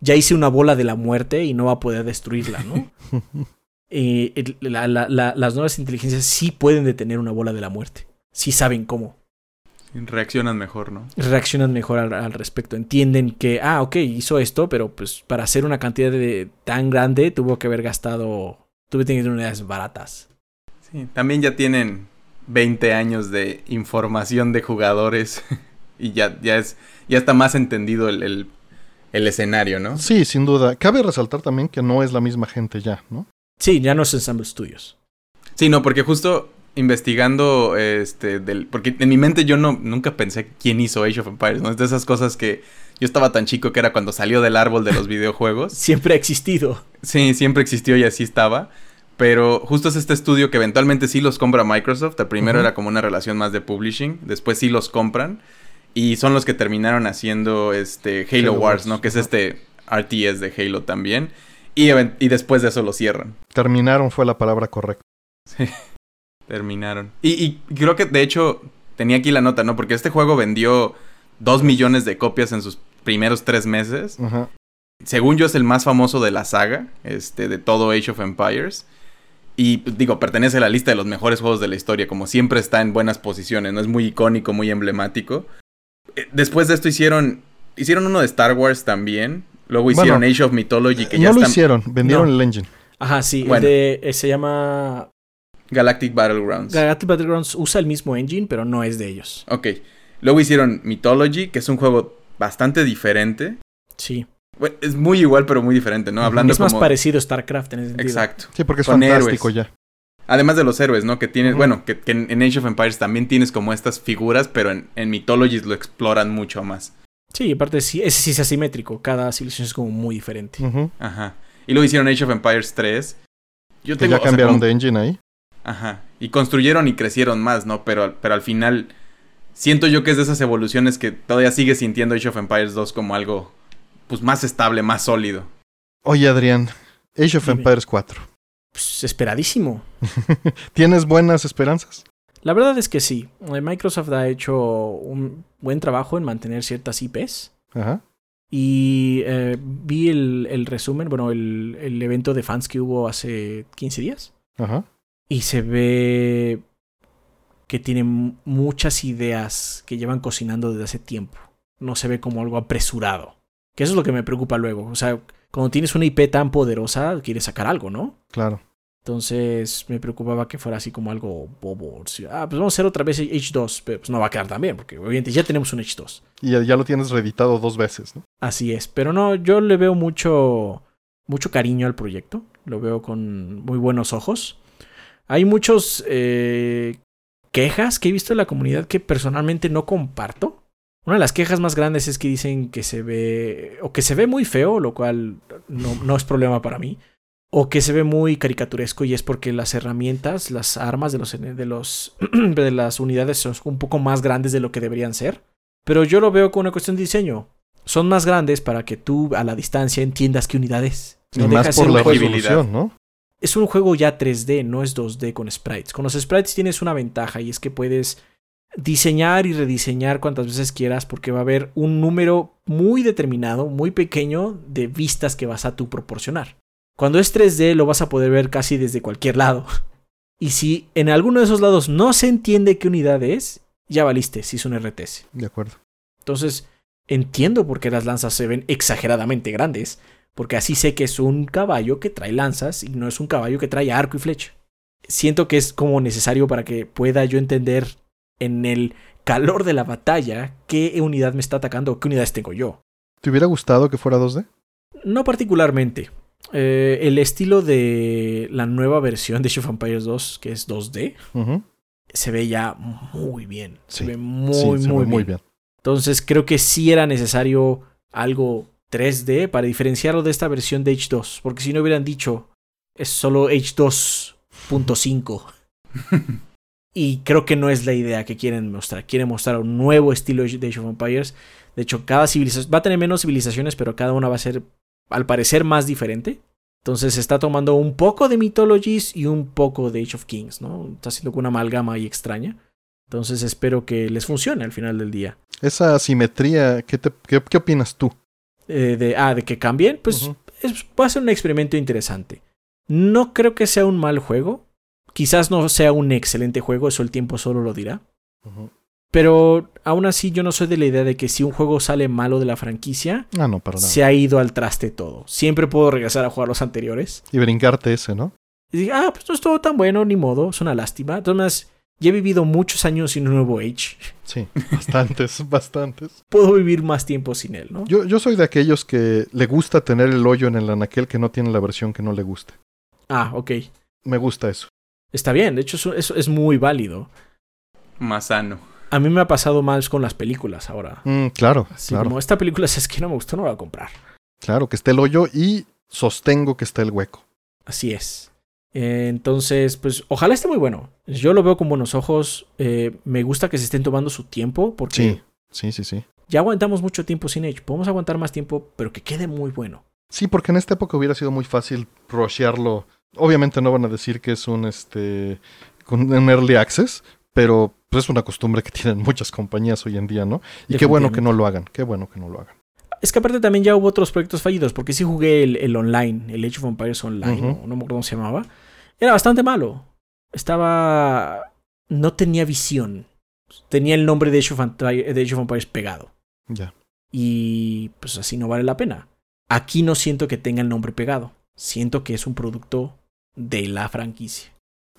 ya hice una bola de la muerte y no va a poder destruirla, ¿no? Eh, el- la- la- la- las nuevas inteligencias sí pueden detener una bola de la muerte. Sí saben cómo. Reaccionan mejor, ¿no? Reaccionan mejor al, al respecto. Entienden que, ah, ok, hizo esto, pero pues para hacer una cantidad de tan grande tuvo que haber gastado. Tuve que tener unidades baratas. Sí, también ya tienen 20 años de información de jugadores y ya, ya es ya está más entendido el, el- el escenario, ¿no? Sí, sin duda. Cabe resaltar también que no es la misma gente ya, ¿no? Sí, ya no es Ensemble Studios. Sí, no, porque justo investigando este del porque en mi mente yo no nunca pensé quién hizo Age of Empires, ¿no? Es de esas cosas que yo estaba tan chico que era cuando salió del árbol de los videojuegos. Siempre ha existido. Sí, siempre existió y así estaba. Pero justo es este estudio que eventualmente sí los compra Microsoft. Al primero era como una relación más de publishing. Después sí los compran. Y son los que terminaron haciendo este Halo, Halo Wars, Wars, ¿no? Que es este RTS de Halo también. Y, y después de eso lo cierran. Terminaron fue la palabra correcta. Terminaron. Y, y creo que de hecho tenía aquí la nota, ¿no? Porque este juego vendió dos millones de copias en sus primeros tres meses. Ajá. según yo es el más famoso de la saga, este, de todo Age of Empires. Y pues, digo, pertenece a la lista de los mejores juegos de la historia, como siempre está en buenas posiciones, ¿no? Es muy icónico, muy emblemático. Eh, Después de esto hicieron, hicieron uno de Star Wars también. Luego hicieron Bueno, Age of Mythology, que no ya lo hicieron, vendieron No. el engine. Ajá, sí. el Bueno. de- eh, se llama. Galactic Battlegrounds. Galactic Battlegrounds usa el mismo engine, pero no es de ellos. ok. Luego hicieron Mythology, que es un juego bastante diferente. Sí. Bueno, es muy igual, pero muy diferente, ¿no? Hablando es más como... parecido a StarCraft en ese sentido. Exacto. Sí, porque es Con fantástico héroes. ya. Además de los héroes, ¿no? Que tienes, bueno, que, que en Age of Empires también tienes como estas figuras, pero en, en Mythologies lo exploran mucho más. Sí, aparte sí, ese sí es asimétrico. Cada civilización es como muy diferente. Ajá. Y luego hicieron Age of Empires 3. Yo tengo, ya o sea, cambiaron como- de engine ahí. Ajá. Y construyeron y crecieron más, ¿no? Pero, pero al final siento yo que es de esas evoluciones que todavía sigue sintiendo Age of Empires 2 como algo pues más estable, más sólido. Oye, Adrián, Age of Dime. Empires 4. Pues, esperadísimo. ¿Tienes buenas esperanzas? La verdad es que sí. Eh, Microsoft ha hecho un buen trabajo en mantener ciertas IPs. Ajá. Y eh, vi el, el resumen, bueno, el, el evento de fans que hubo hace 15 días. Ajá. Y se ve que tienen muchas ideas que llevan cocinando desde hace tiempo. No se ve como algo apresurado. Que eso es lo que me preocupa luego. O sea, cuando tienes una IP tan poderosa, quieres sacar algo, ¿no? Claro. Entonces me preocupaba que fuera así como algo bobo. Ah, pues vamos a hacer otra vez H2. Pero pues no va a quedar tan bien, porque obviamente ya tenemos un H2. Y ya, ya lo tienes reeditado dos veces, ¿no? Así es. Pero no, yo le veo mucho, mucho cariño al proyecto. Lo veo con muy buenos ojos. Hay muchos eh, quejas que he visto en la comunidad que personalmente no comparto. Una de las quejas más grandes es que dicen que se ve, o que se ve muy feo, lo cual no, no es problema para mí, o que se ve muy caricaturesco y es porque las herramientas, las armas de, los, de, los, de las unidades son un poco más grandes de lo que deberían ser. Pero yo lo veo como una cuestión de diseño. Son más grandes para que tú a la distancia entiendas qué unidad es. Y No de más por la resolución, ¿no? Es un juego ya 3D, no es 2D con sprites. Con los sprites tienes una ventaja y es que puedes diseñar y rediseñar cuantas veces quieras porque va a haber un número muy determinado, muy pequeño de vistas que vas a tú proporcionar. Cuando es 3D lo vas a poder ver casi desde cualquier lado. Y si en alguno de esos lados no se entiende qué unidad es, ya valiste si es un RTS. De acuerdo. Entonces, entiendo por qué las lanzas se ven exageradamente grandes, porque así sé que es un caballo que trae lanzas y no es un caballo que trae arco y flecha. Siento que es como necesario para que pueda yo entender en el calor de la batalla qué unidad me está atacando o qué unidades tengo yo. ¿Te hubiera gustado que fuera 2D? No particularmente. Eh, el estilo de la nueva versión de Age of Empires 2, que es 2D, Ujú. se ve ya muy bien. Se ve muy, Sí, se ve muy, muy bien. Entonces creo que sí era necesario algo 3D para diferenciarlo de esta versión de H2. Porque si no hubieran dicho, es solo Age 2.5. y creo que no es la idea que quieren mostrar. Quieren mostrar un nuevo estilo de Age of Empires. De hecho, cada civilización va a tener menos civilizaciones, pero cada una va a ser, al parecer, más diferente. Entonces está tomando un poco de Mythologies y un poco de Age of Kings, ¿no? Está haciendo una amalgama ahí extraña. Entonces espero que les funcione al final del día. Esa asimetría, ¿qué, te, qué, opinas tú? Eh, de, ah, de que cambien, pues va a ser un experimento interesante. No creo que sea un mal juego. Quizás no sea un excelente juego, eso el tiempo solo lo dirá. Pero aún así yo no soy de la idea de que si un juego sale malo de la franquicia, ah, no, se ha ido al traste todo. Siempre puedo regresar a jugar los anteriores. Y brincarte ese, ¿no? Y ah, pues no estuvo tan bueno, ni modo, es una lástima. Entonces, ya he vivido muchos años sin un nuevo Age. Sí, bastantes, bastantes. Puedo vivir más tiempo sin él, ¿no? Yo, yo soy de aquellos que le gusta tener el hoyo en el anaquel que no tiene la versión que no le guste. Ah, ok. Me gusta eso. Está bien, de hecho eso, es muy válido. Más sano. A mí me ha pasado más con las películas ahora. Mm, claro, claro. Como esta película es que no me gustó, no la voy a comprar. Claro, que esté el hoyo y sostengo que está el hueco. Así es. Eh, entonces, pues ojalá esté muy bueno. Yo lo veo con buenos ojos. Eh, me gusta que se estén tomando su tiempo porque... Sí, sí, sí, sí. Ya aguantamos mucho tiempo sin Edge. Podemos aguantar más tiempo, pero que quede muy bueno. Sí, porque en esta época hubiera sido muy fácil rushearlo. Obviamente no van a decir que es un, este, un early access, pero pues es una costumbre que tienen muchas compañías hoy en día, ¿no? Y qué bueno que no lo hagan, qué bueno que no lo hagan. Es que aparte también ya hubo otros proyectos fallidos, porque sí jugué el, online, el Age of Empires Online, no, no me acuerdo cómo se llamaba. Era bastante malo. Estaba... No tenía visión. Tenía el nombre de Age of, Empires, pegado. Ya. Y pues así no vale la pena. Aquí no siento que tenga el nombre pegado. Siento que es un producto de la franquicia.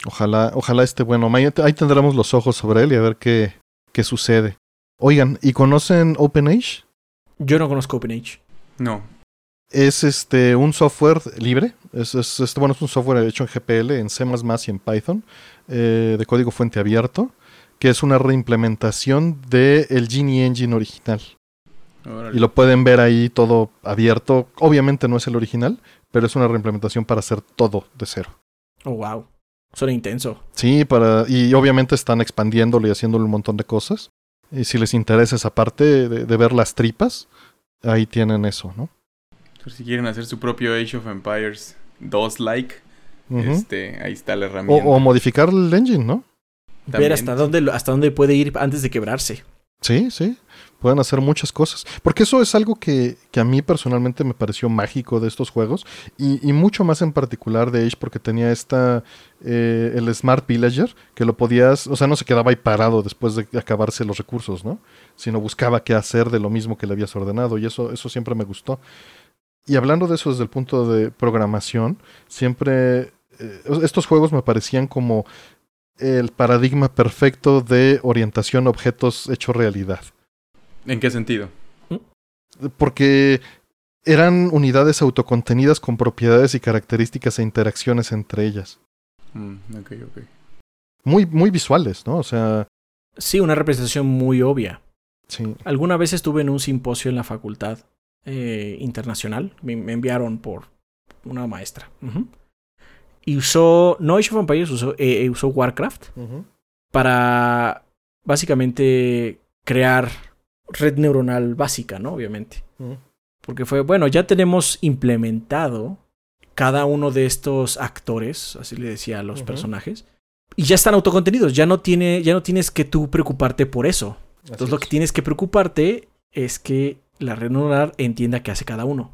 Ojalá, ojalá esté bueno. Ahí tendremos los ojos sobre él y a ver qué, qué sucede. Oigan, ¿y conocen OpenAge? Yo no conozco OpenAge. No. Es este un software libre. Es, es, bueno, es un software hecho en GPL, en C y en Python, eh, de código fuente abierto, que es una reimplementación del el Genie Engine original. Y lo pueden ver ahí todo abierto. Obviamente no es el original, pero es una reimplementación para hacer todo de cero. Oh, wow. Suena intenso. Sí, para, y obviamente están expandiéndolo y haciéndole un montón de cosas. Y si les interesa esa parte de ver las tripas, ahí tienen eso, ¿no? Si quieren hacer su propio Age of Empires 2 like, este, ahí está la herramienta. O, modificar el engine, ¿no? Ver hasta dónde, hasta dónde puede ir antes de quebrarse. Sí, sí. Pueden hacer muchas cosas. Porque eso es algo que, que a mí personalmente me pareció mágico de estos juegos. Y, y mucho más en particular de Age porque tenía esta. Eh, el Smart Villager, que lo podías. O sea, no se quedaba ahí parado después de acabarse los recursos, ¿no? Sino buscaba qué hacer de lo mismo que le habías ordenado. Y eso, eso siempre me gustó. Y hablando de eso desde el punto de programación, siempre eh, estos juegos me parecían como el paradigma perfecto de orientación a objetos hecho realidad. ¿En qué sentido? Porque eran unidades autocontenidas con propiedades y características e interacciones entre ellas. Mm, okay, okay. Muy, muy visuales, ¿no? O sea. Sí, una representación muy obvia. Sí. Alguna vez estuve en un simposio en la facultad eh, internacional. Me, enviaron por una maestra. Y usó, no Age of Empires, usó, eh, usó Warcraft para básicamente crear red neuronal básica, ¿no? Obviamente. Porque fue, bueno, ya tenemos implementado cada uno de estos actores, así le decía a los personajes, y ya están autocontenidos, ya no, tiene, ya no tienes que tú preocuparte por eso. Entonces lo que tienes que preocuparte es que la red neuronal entienda qué hace cada uno.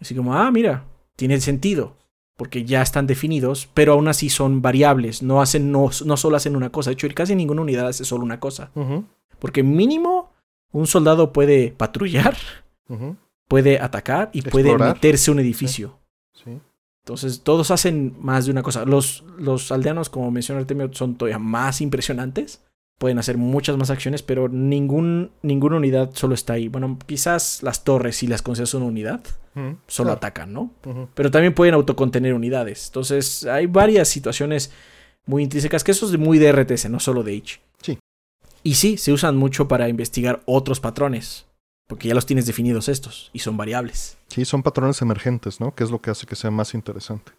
Así como, ah, mira, tiene sentido, porque ya están definidos, pero aún así son variables, no, hacen, no, no solo hacen una cosa. De hecho, casi ninguna unidad hace solo una cosa. Porque mínimo un soldado puede patrullar, puede atacar y puede meterse a un edificio. Entonces, todos hacen más de una cosa. Los, los aldeanos, como menciona Artemio, son todavía más impresionantes pueden hacer muchas más acciones, pero ningún, ninguna unidad solo está ahí. Bueno, quizás las torres, si las consideras una unidad, solo atacan, ¿no? Pero también pueden autocontener unidades. Entonces, hay varias situaciones muy intrínsecas, que eso es muy de RTS, no solo de H. Sí. Y sí, se usan mucho para investigar otros patrones, porque ya los tienes definidos estos, y son variables. Sí, son patrones emergentes, ¿no? Que es lo que hace que sea más interesante.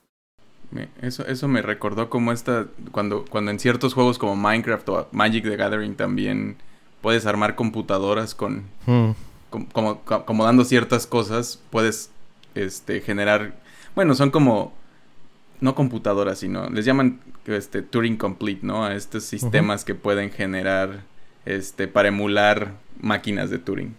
Me- eso, eso me recordó como esta, cuando, cuando en ciertos juegos como Minecraft o Magic the Gathering también puedes armar computadoras con, Mm, com- como, co- como dando ciertas cosas, puedes este, generar, bueno, son como, no computadoras, sino, les llaman este, Turing Complete, ¿no? A estos sistemas que pueden generar, este, para emular máquinas de Turing.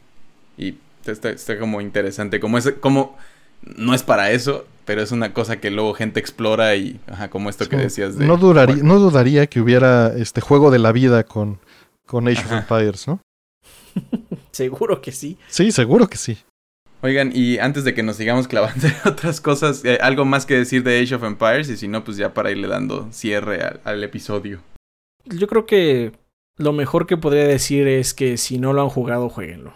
Y está, está como interesante, como es, como, no es para eso, pero es una cosa que luego gente explora y, ajá, como esto que decías de... no, duraría, no dudaría que hubiera este juego de la vida con, con Age Ajá. of Empires, ¿no? Seguro que sí. Sí, seguro que sí. Oigan, y antes de que nos sigamos clavando en otras cosas, eh, algo más que decir de Age of Empires y si no, pues ya para irle dando cierre al, al episodio. Yo creo que lo mejor que podría decir es que si no lo han jugado, jueguenlo.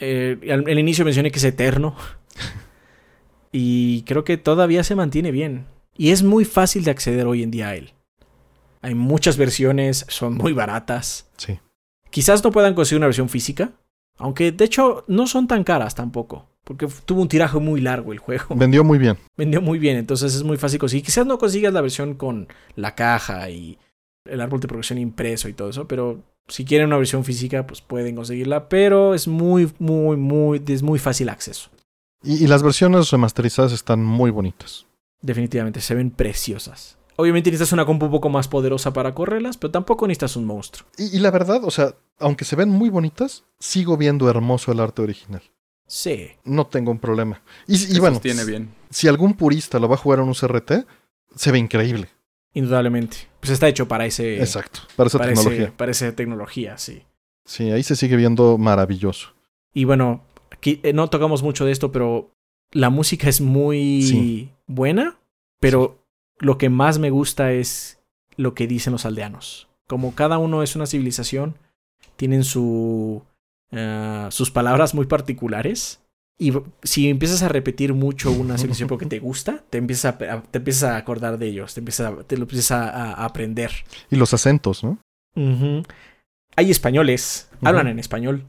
Eh, al, al inicio mencioné que es eterno. y creo que todavía se mantiene bien. Y es muy fácil de acceder hoy en día a él. Hay muchas versiones, son muy baratas. Sí. Quizás no puedan conseguir una versión física. Aunque de hecho no son tan caras tampoco. Porque tuvo un tiraje muy largo el juego. Vendió muy bien. Vendió muy bien, entonces es muy fácil conseguir. Quizás no consigas la versión con la caja y el árbol de progresión impreso y todo eso, pero si quieren una versión física, pues pueden conseguirla, pero es muy, muy, muy, es muy fácil acceso. Y, y las versiones remasterizadas están muy bonitas. Definitivamente, se ven preciosas. Obviamente necesitas una compu un poco más poderosa para correrlas, pero tampoco necesitas un monstruo. Y, y la verdad, o sea, aunque se ven muy bonitas, sigo viendo hermoso el arte original. Sí. No tengo un problema. Y, y bueno, bien. si algún purista lo va a jugar en un CRT, se ve increíble. Indudablemente. Pues está hecho para ese. Exacto. Para esa para ese- tecnología. para esa tecnología, sí. Sí, ahí se sigue viendo maravilloso. Y bueno, no tocamos mucho de esto, pero la música es muy Sí. buena, pero lo que más me gusta es lo que dicen los aldeanos. Como cada uno es una civilización, tienen su, eh, sus palabras muy particulares. Y si empiezas a repetir mucho una civilización porque te gusta, te empiezas a, te empiezas a acordar de ellos, te, empiezas a- te lo empiezas a- aprender. Y los acentos, ¿no? Hay españoles, hablan en español.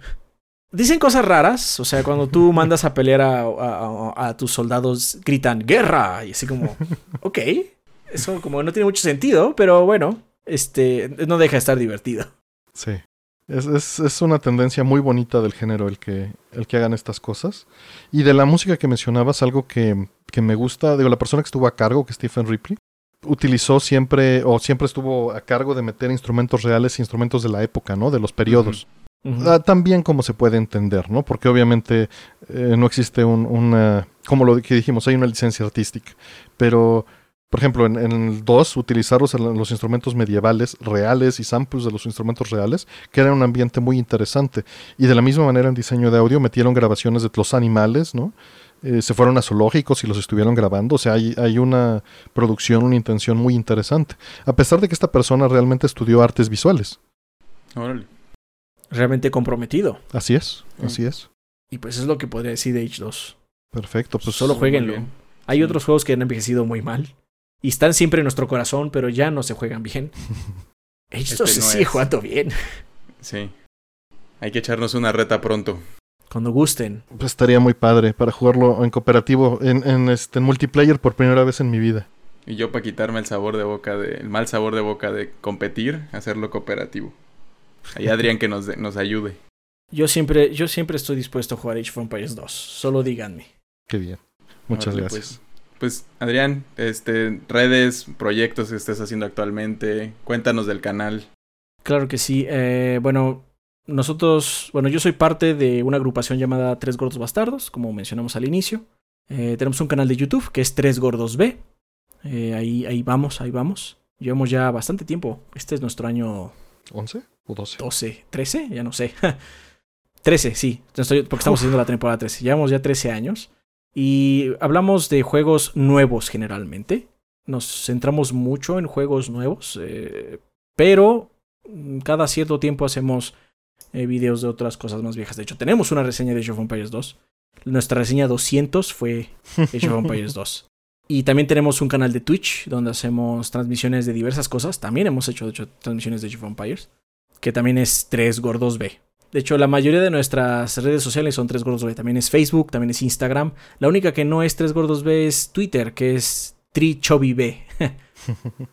Dicen cosas raras, o sea, cuando tú mandas a pelear a, a- a- a tus soldados, gritan guerra, y así como, ok, eso como no tiene mucho sentido, pero bueno, este, no deja de estar divertido. Sí. Es, es, es una tendencia muy bonita del género el que, el que hagan estas cosas. Y de la música que mencionabas, algo que, que me gusta, digo, la persona que estuvo a cargo, que es Stephen Ripley, utilizó siempre, o siempre estuvo a cargo de meter instrumentos reales, instrumentos de la época, ¿no? De los periodos. Ujú. Ah, tan bien como se puede entender, ¿no? Porque obviamente eh, no existe un, una, como lo que dijimos, hay una licencia artística, pero, por ejemplo, en, en el 2, utilizar los, los instrumentos medievales reales y samples de los instrumentos reales, que era un ambiente muy interesante. Y de la misma manera en diseño de audio metieron grabaciones de los animales, ¿no? Eh, se fueron a zoológicos y los estuvieron grabando, o sea, hay, hay una producción, una intención muy interesante, a pesar de que esta persona realmente estudió artes visuales. Órale. Realmente comprometido. Así es, Mm. así es. Y pues es lo que podría decir de H2. Perfecto, pues Solo jueguenlo. Hay Sí. otros juegos que han envejecido muy mal. Y están siempre en nuestro corazón, pero ya no se juegan bien. H2 Este se no sigue es. jugando bien. Sí. Hay que echarnos una reta pronto. Cuando gusten. Pues estaría muy padre para jugarlo en cooperativo, en, en, este, en multiplayer por primera vez en mi vida. Y yo para quitarme el sabor de boca de, el mal sabor de boca de competir, hacerlo cooperativo. Ahí Adrián que nos, de- nos ayude. Yo siempre, yo siempre estoy dispuesto a jugar Age of Empires 2. Solo díganme. Qué bien. Muchas gracias. Pues, pues, Adrián, este, redes, proyectos que estés haciendo actualmente, cuéntanos del canal. Claro que sí. Eh, bueno, nosotros, bueno, yo soy parte de una agrupación llamada Tres Gordos Bastardos, como mencionamos al inicio. Eh, tenemos un canal de YouTube que es Tres Gordos B. Eh, ahí, ahí vamos, ahí vamos. Llevamos ya bastante tiempo. Este es nuestro año ¿11 o 12? 12, 13, ya no sé. 13, sí, estoy- porque estamos Uf. haciendo la temporada 13. Llevamos ya 13 años y hablamos de juegos nuevos generalmente. Nos centramos mucho en juegos nuevos, eh, pero cada cierto tiempo hacemos eh, videos de otras cosas más viejas. De hecho, tenemos una reseña de Age of Empires 2. Nuestra reseña 200 fue Age of Empires 2. Y también tenemos un canal de Twitch donde hacemos transmisiones de diversas cosas. También hemos hecho, de hecho, transmisiones de Age of Empires, que también es 3 Gordos B. De hecho, la mayoría de nuestras redes sociales son 3 Gordos B. También es Facebook, también es Instagram. La única que no es 3 Gordos B es Twitter, que es B.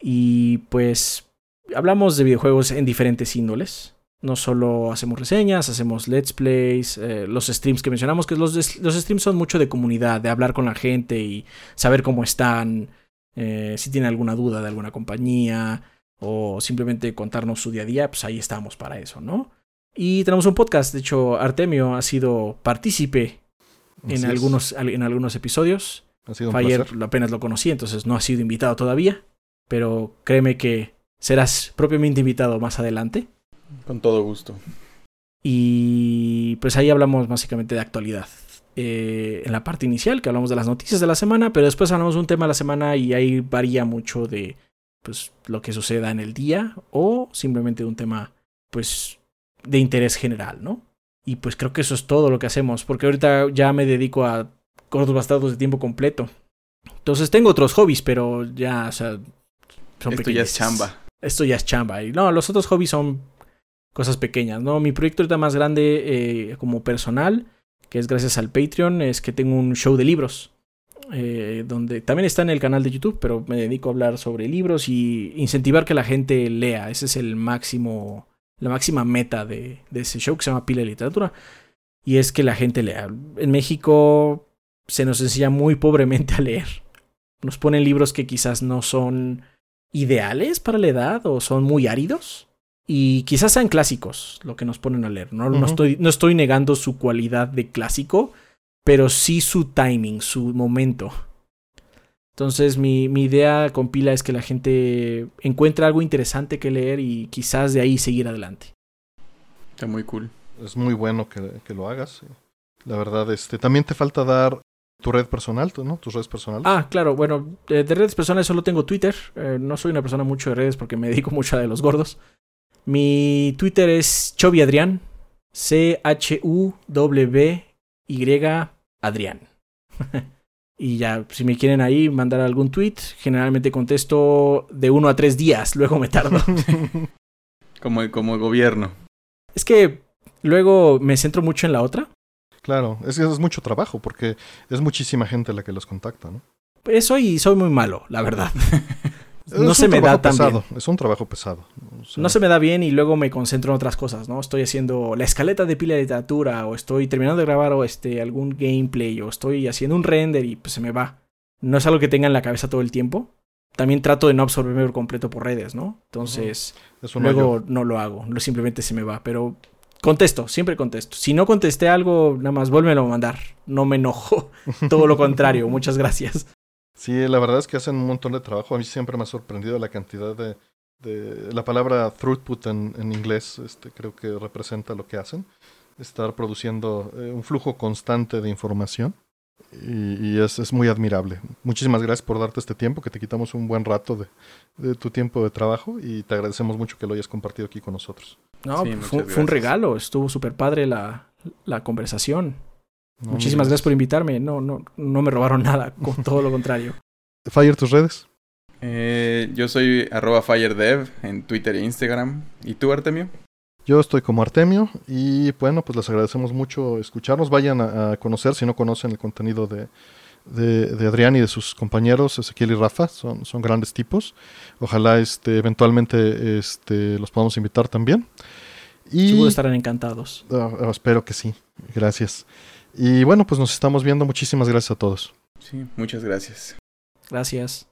y pues hablamos de videojuegos en diferentes índoles. No solo hacemos reseñas, hacemos let's plays, eh, los streams que mencionamos, que los, los streams son mucho de comunidad, de hablar con la gente y saber cómo están, eh, si tienen alguna duda de alguna compañía o simplemente contarnos su día a día, pues ahí estamos para eso, ¿no? Y tenemos un podcast, de hecho Artemio ha sido partícipe en algunos, en algunos episodios. Ha sido Fire apenas lo conocí, entonces no ha sido invitado todavía, pero créeme que serás propiamente invitado más adelante. Con todo gusto. Y pues ahí hablamos básicamente de actualidad. Eh, en la parte inicial, que hablamos de las noticias de la semana, pero después hablamos de un tema de la semana y ahí varía mucho de pues, lo que suceda en el día o simplemente un tema pues de interés general, ¿no? Y pues creo que eso es todo lo que hacemos, porque ahorita ya me dedico a cortos bastardos de tiempo completo. Entonces tengo otros hobbies, pero ya, o sea, son Esto ya es chamba. Esto ya es chamba. Y no, los otros hobbies son cosas pequeñas, ¿no? Mi proyecto ahorita más grande eh, como personal, que es gracias al Patreon, es que tengo un show de libros. Eh, donde también está en el canal de YouTube, pero me dedico a hablar sobre libros y incentivar que la gente lea. Ese es el máximo, la máxima meta de, de ese show que se llama Pila de Literatura. Y es que la gente lea. En México se nos enseña muy pobremente a leer. Nos ponen libros que quizás no son ideales para la edad o son muy áridos. Y quizás sean clásicos lo que nos ponen a leer. No, no, estoy, no estoy negando su cualidad de clásico, pero sí su timing, su momento. Entonces mi, mi idea con Pila es que la gente encuentre algo interesante que leer y quizás de ahí seguir adelante. Está muy cool. Es muy bueno que, que lo hagas. La verdad, este, también te falta dar tu red personal, ¿no? Tus redes personales. Ah, claro. Bueno, de, redes personales solo tengo Twitter. Eh, no soy una persona mucho de redes porque me dedico mucho a de los gordos. Mi Twitter es Chovy Adrián. C-H-U-W-Y Adrián. y ya, si me quieren ahí mandar algún tweet, generalmente contesto de uno a tres días. Luego me tardo. como, como gobierno. Es que luego me centro mucho en la otra. Claro, es que es mucho trabajo porque es muchísima gente la que los contacta, ¿no? Eso y soy muy malo, la verdad. No se me da tan bien. Es un trabajo pesado. No se me da bien y luego me concentro en otras cosas, ¿no? Estoy haciendo la escaleta de pila de literatura o estoy terminando de grabar o este, algún gameplay o estoy haciendo un render y pues se me va. No es algo que tenga en la cabeza todo el tiempo. También trato de no absorberme por completo por redes, ¿no? Entonces, luego no lo hago, simplemente se me va, pero contesto, siempre contesto. Si no contesté algo, nada más vuélvelo a mandar. No me enojo. Todo lo contrario, muchas gracias. Sí, la verdad es que hacen un montón de trabajo. A mí siempre me ha sorprendido la cantidad de... de la palabra throughput en, en inglés, este, creo que representa lo que hacen. Estar produciendo eh, un flujo constante de información. Y, y es, es, muy admirable. Muchísimas gracias por darte este tiempo, que te quitamos un buen rato de, de, tu tiempo de trabajo y te agradecemos mucho que lo hayas compartido aquí con nosotros. No, fue, fue, un regalo, estuvo súper padre la, la conversación. Muchísimas gracias por invitarme. No, no, no me robaron nada, con todo lo contrario. Fire, tus redes. Eh, yo soy arroba FireDev en Twitter e Instagram. ¿Y tú, Artemio? Yo estoy como Artemio y bueno, pues les agradecemos mucho escucharnos. Vayan a, conocer, si no conocen el contenido de, de, Adrián y de sus compañeros, Ezequiel y Rafa, son, son grandes tipos. Ojalá este, eventualmente este, los podamos invitar también. Y, Seguro estarán encantados. Uh, espero que sí. Gracias. Y bueno, pues nos estamos viendo. Muchísimas gracias a todos. Sí, muchas gracias. Gracias.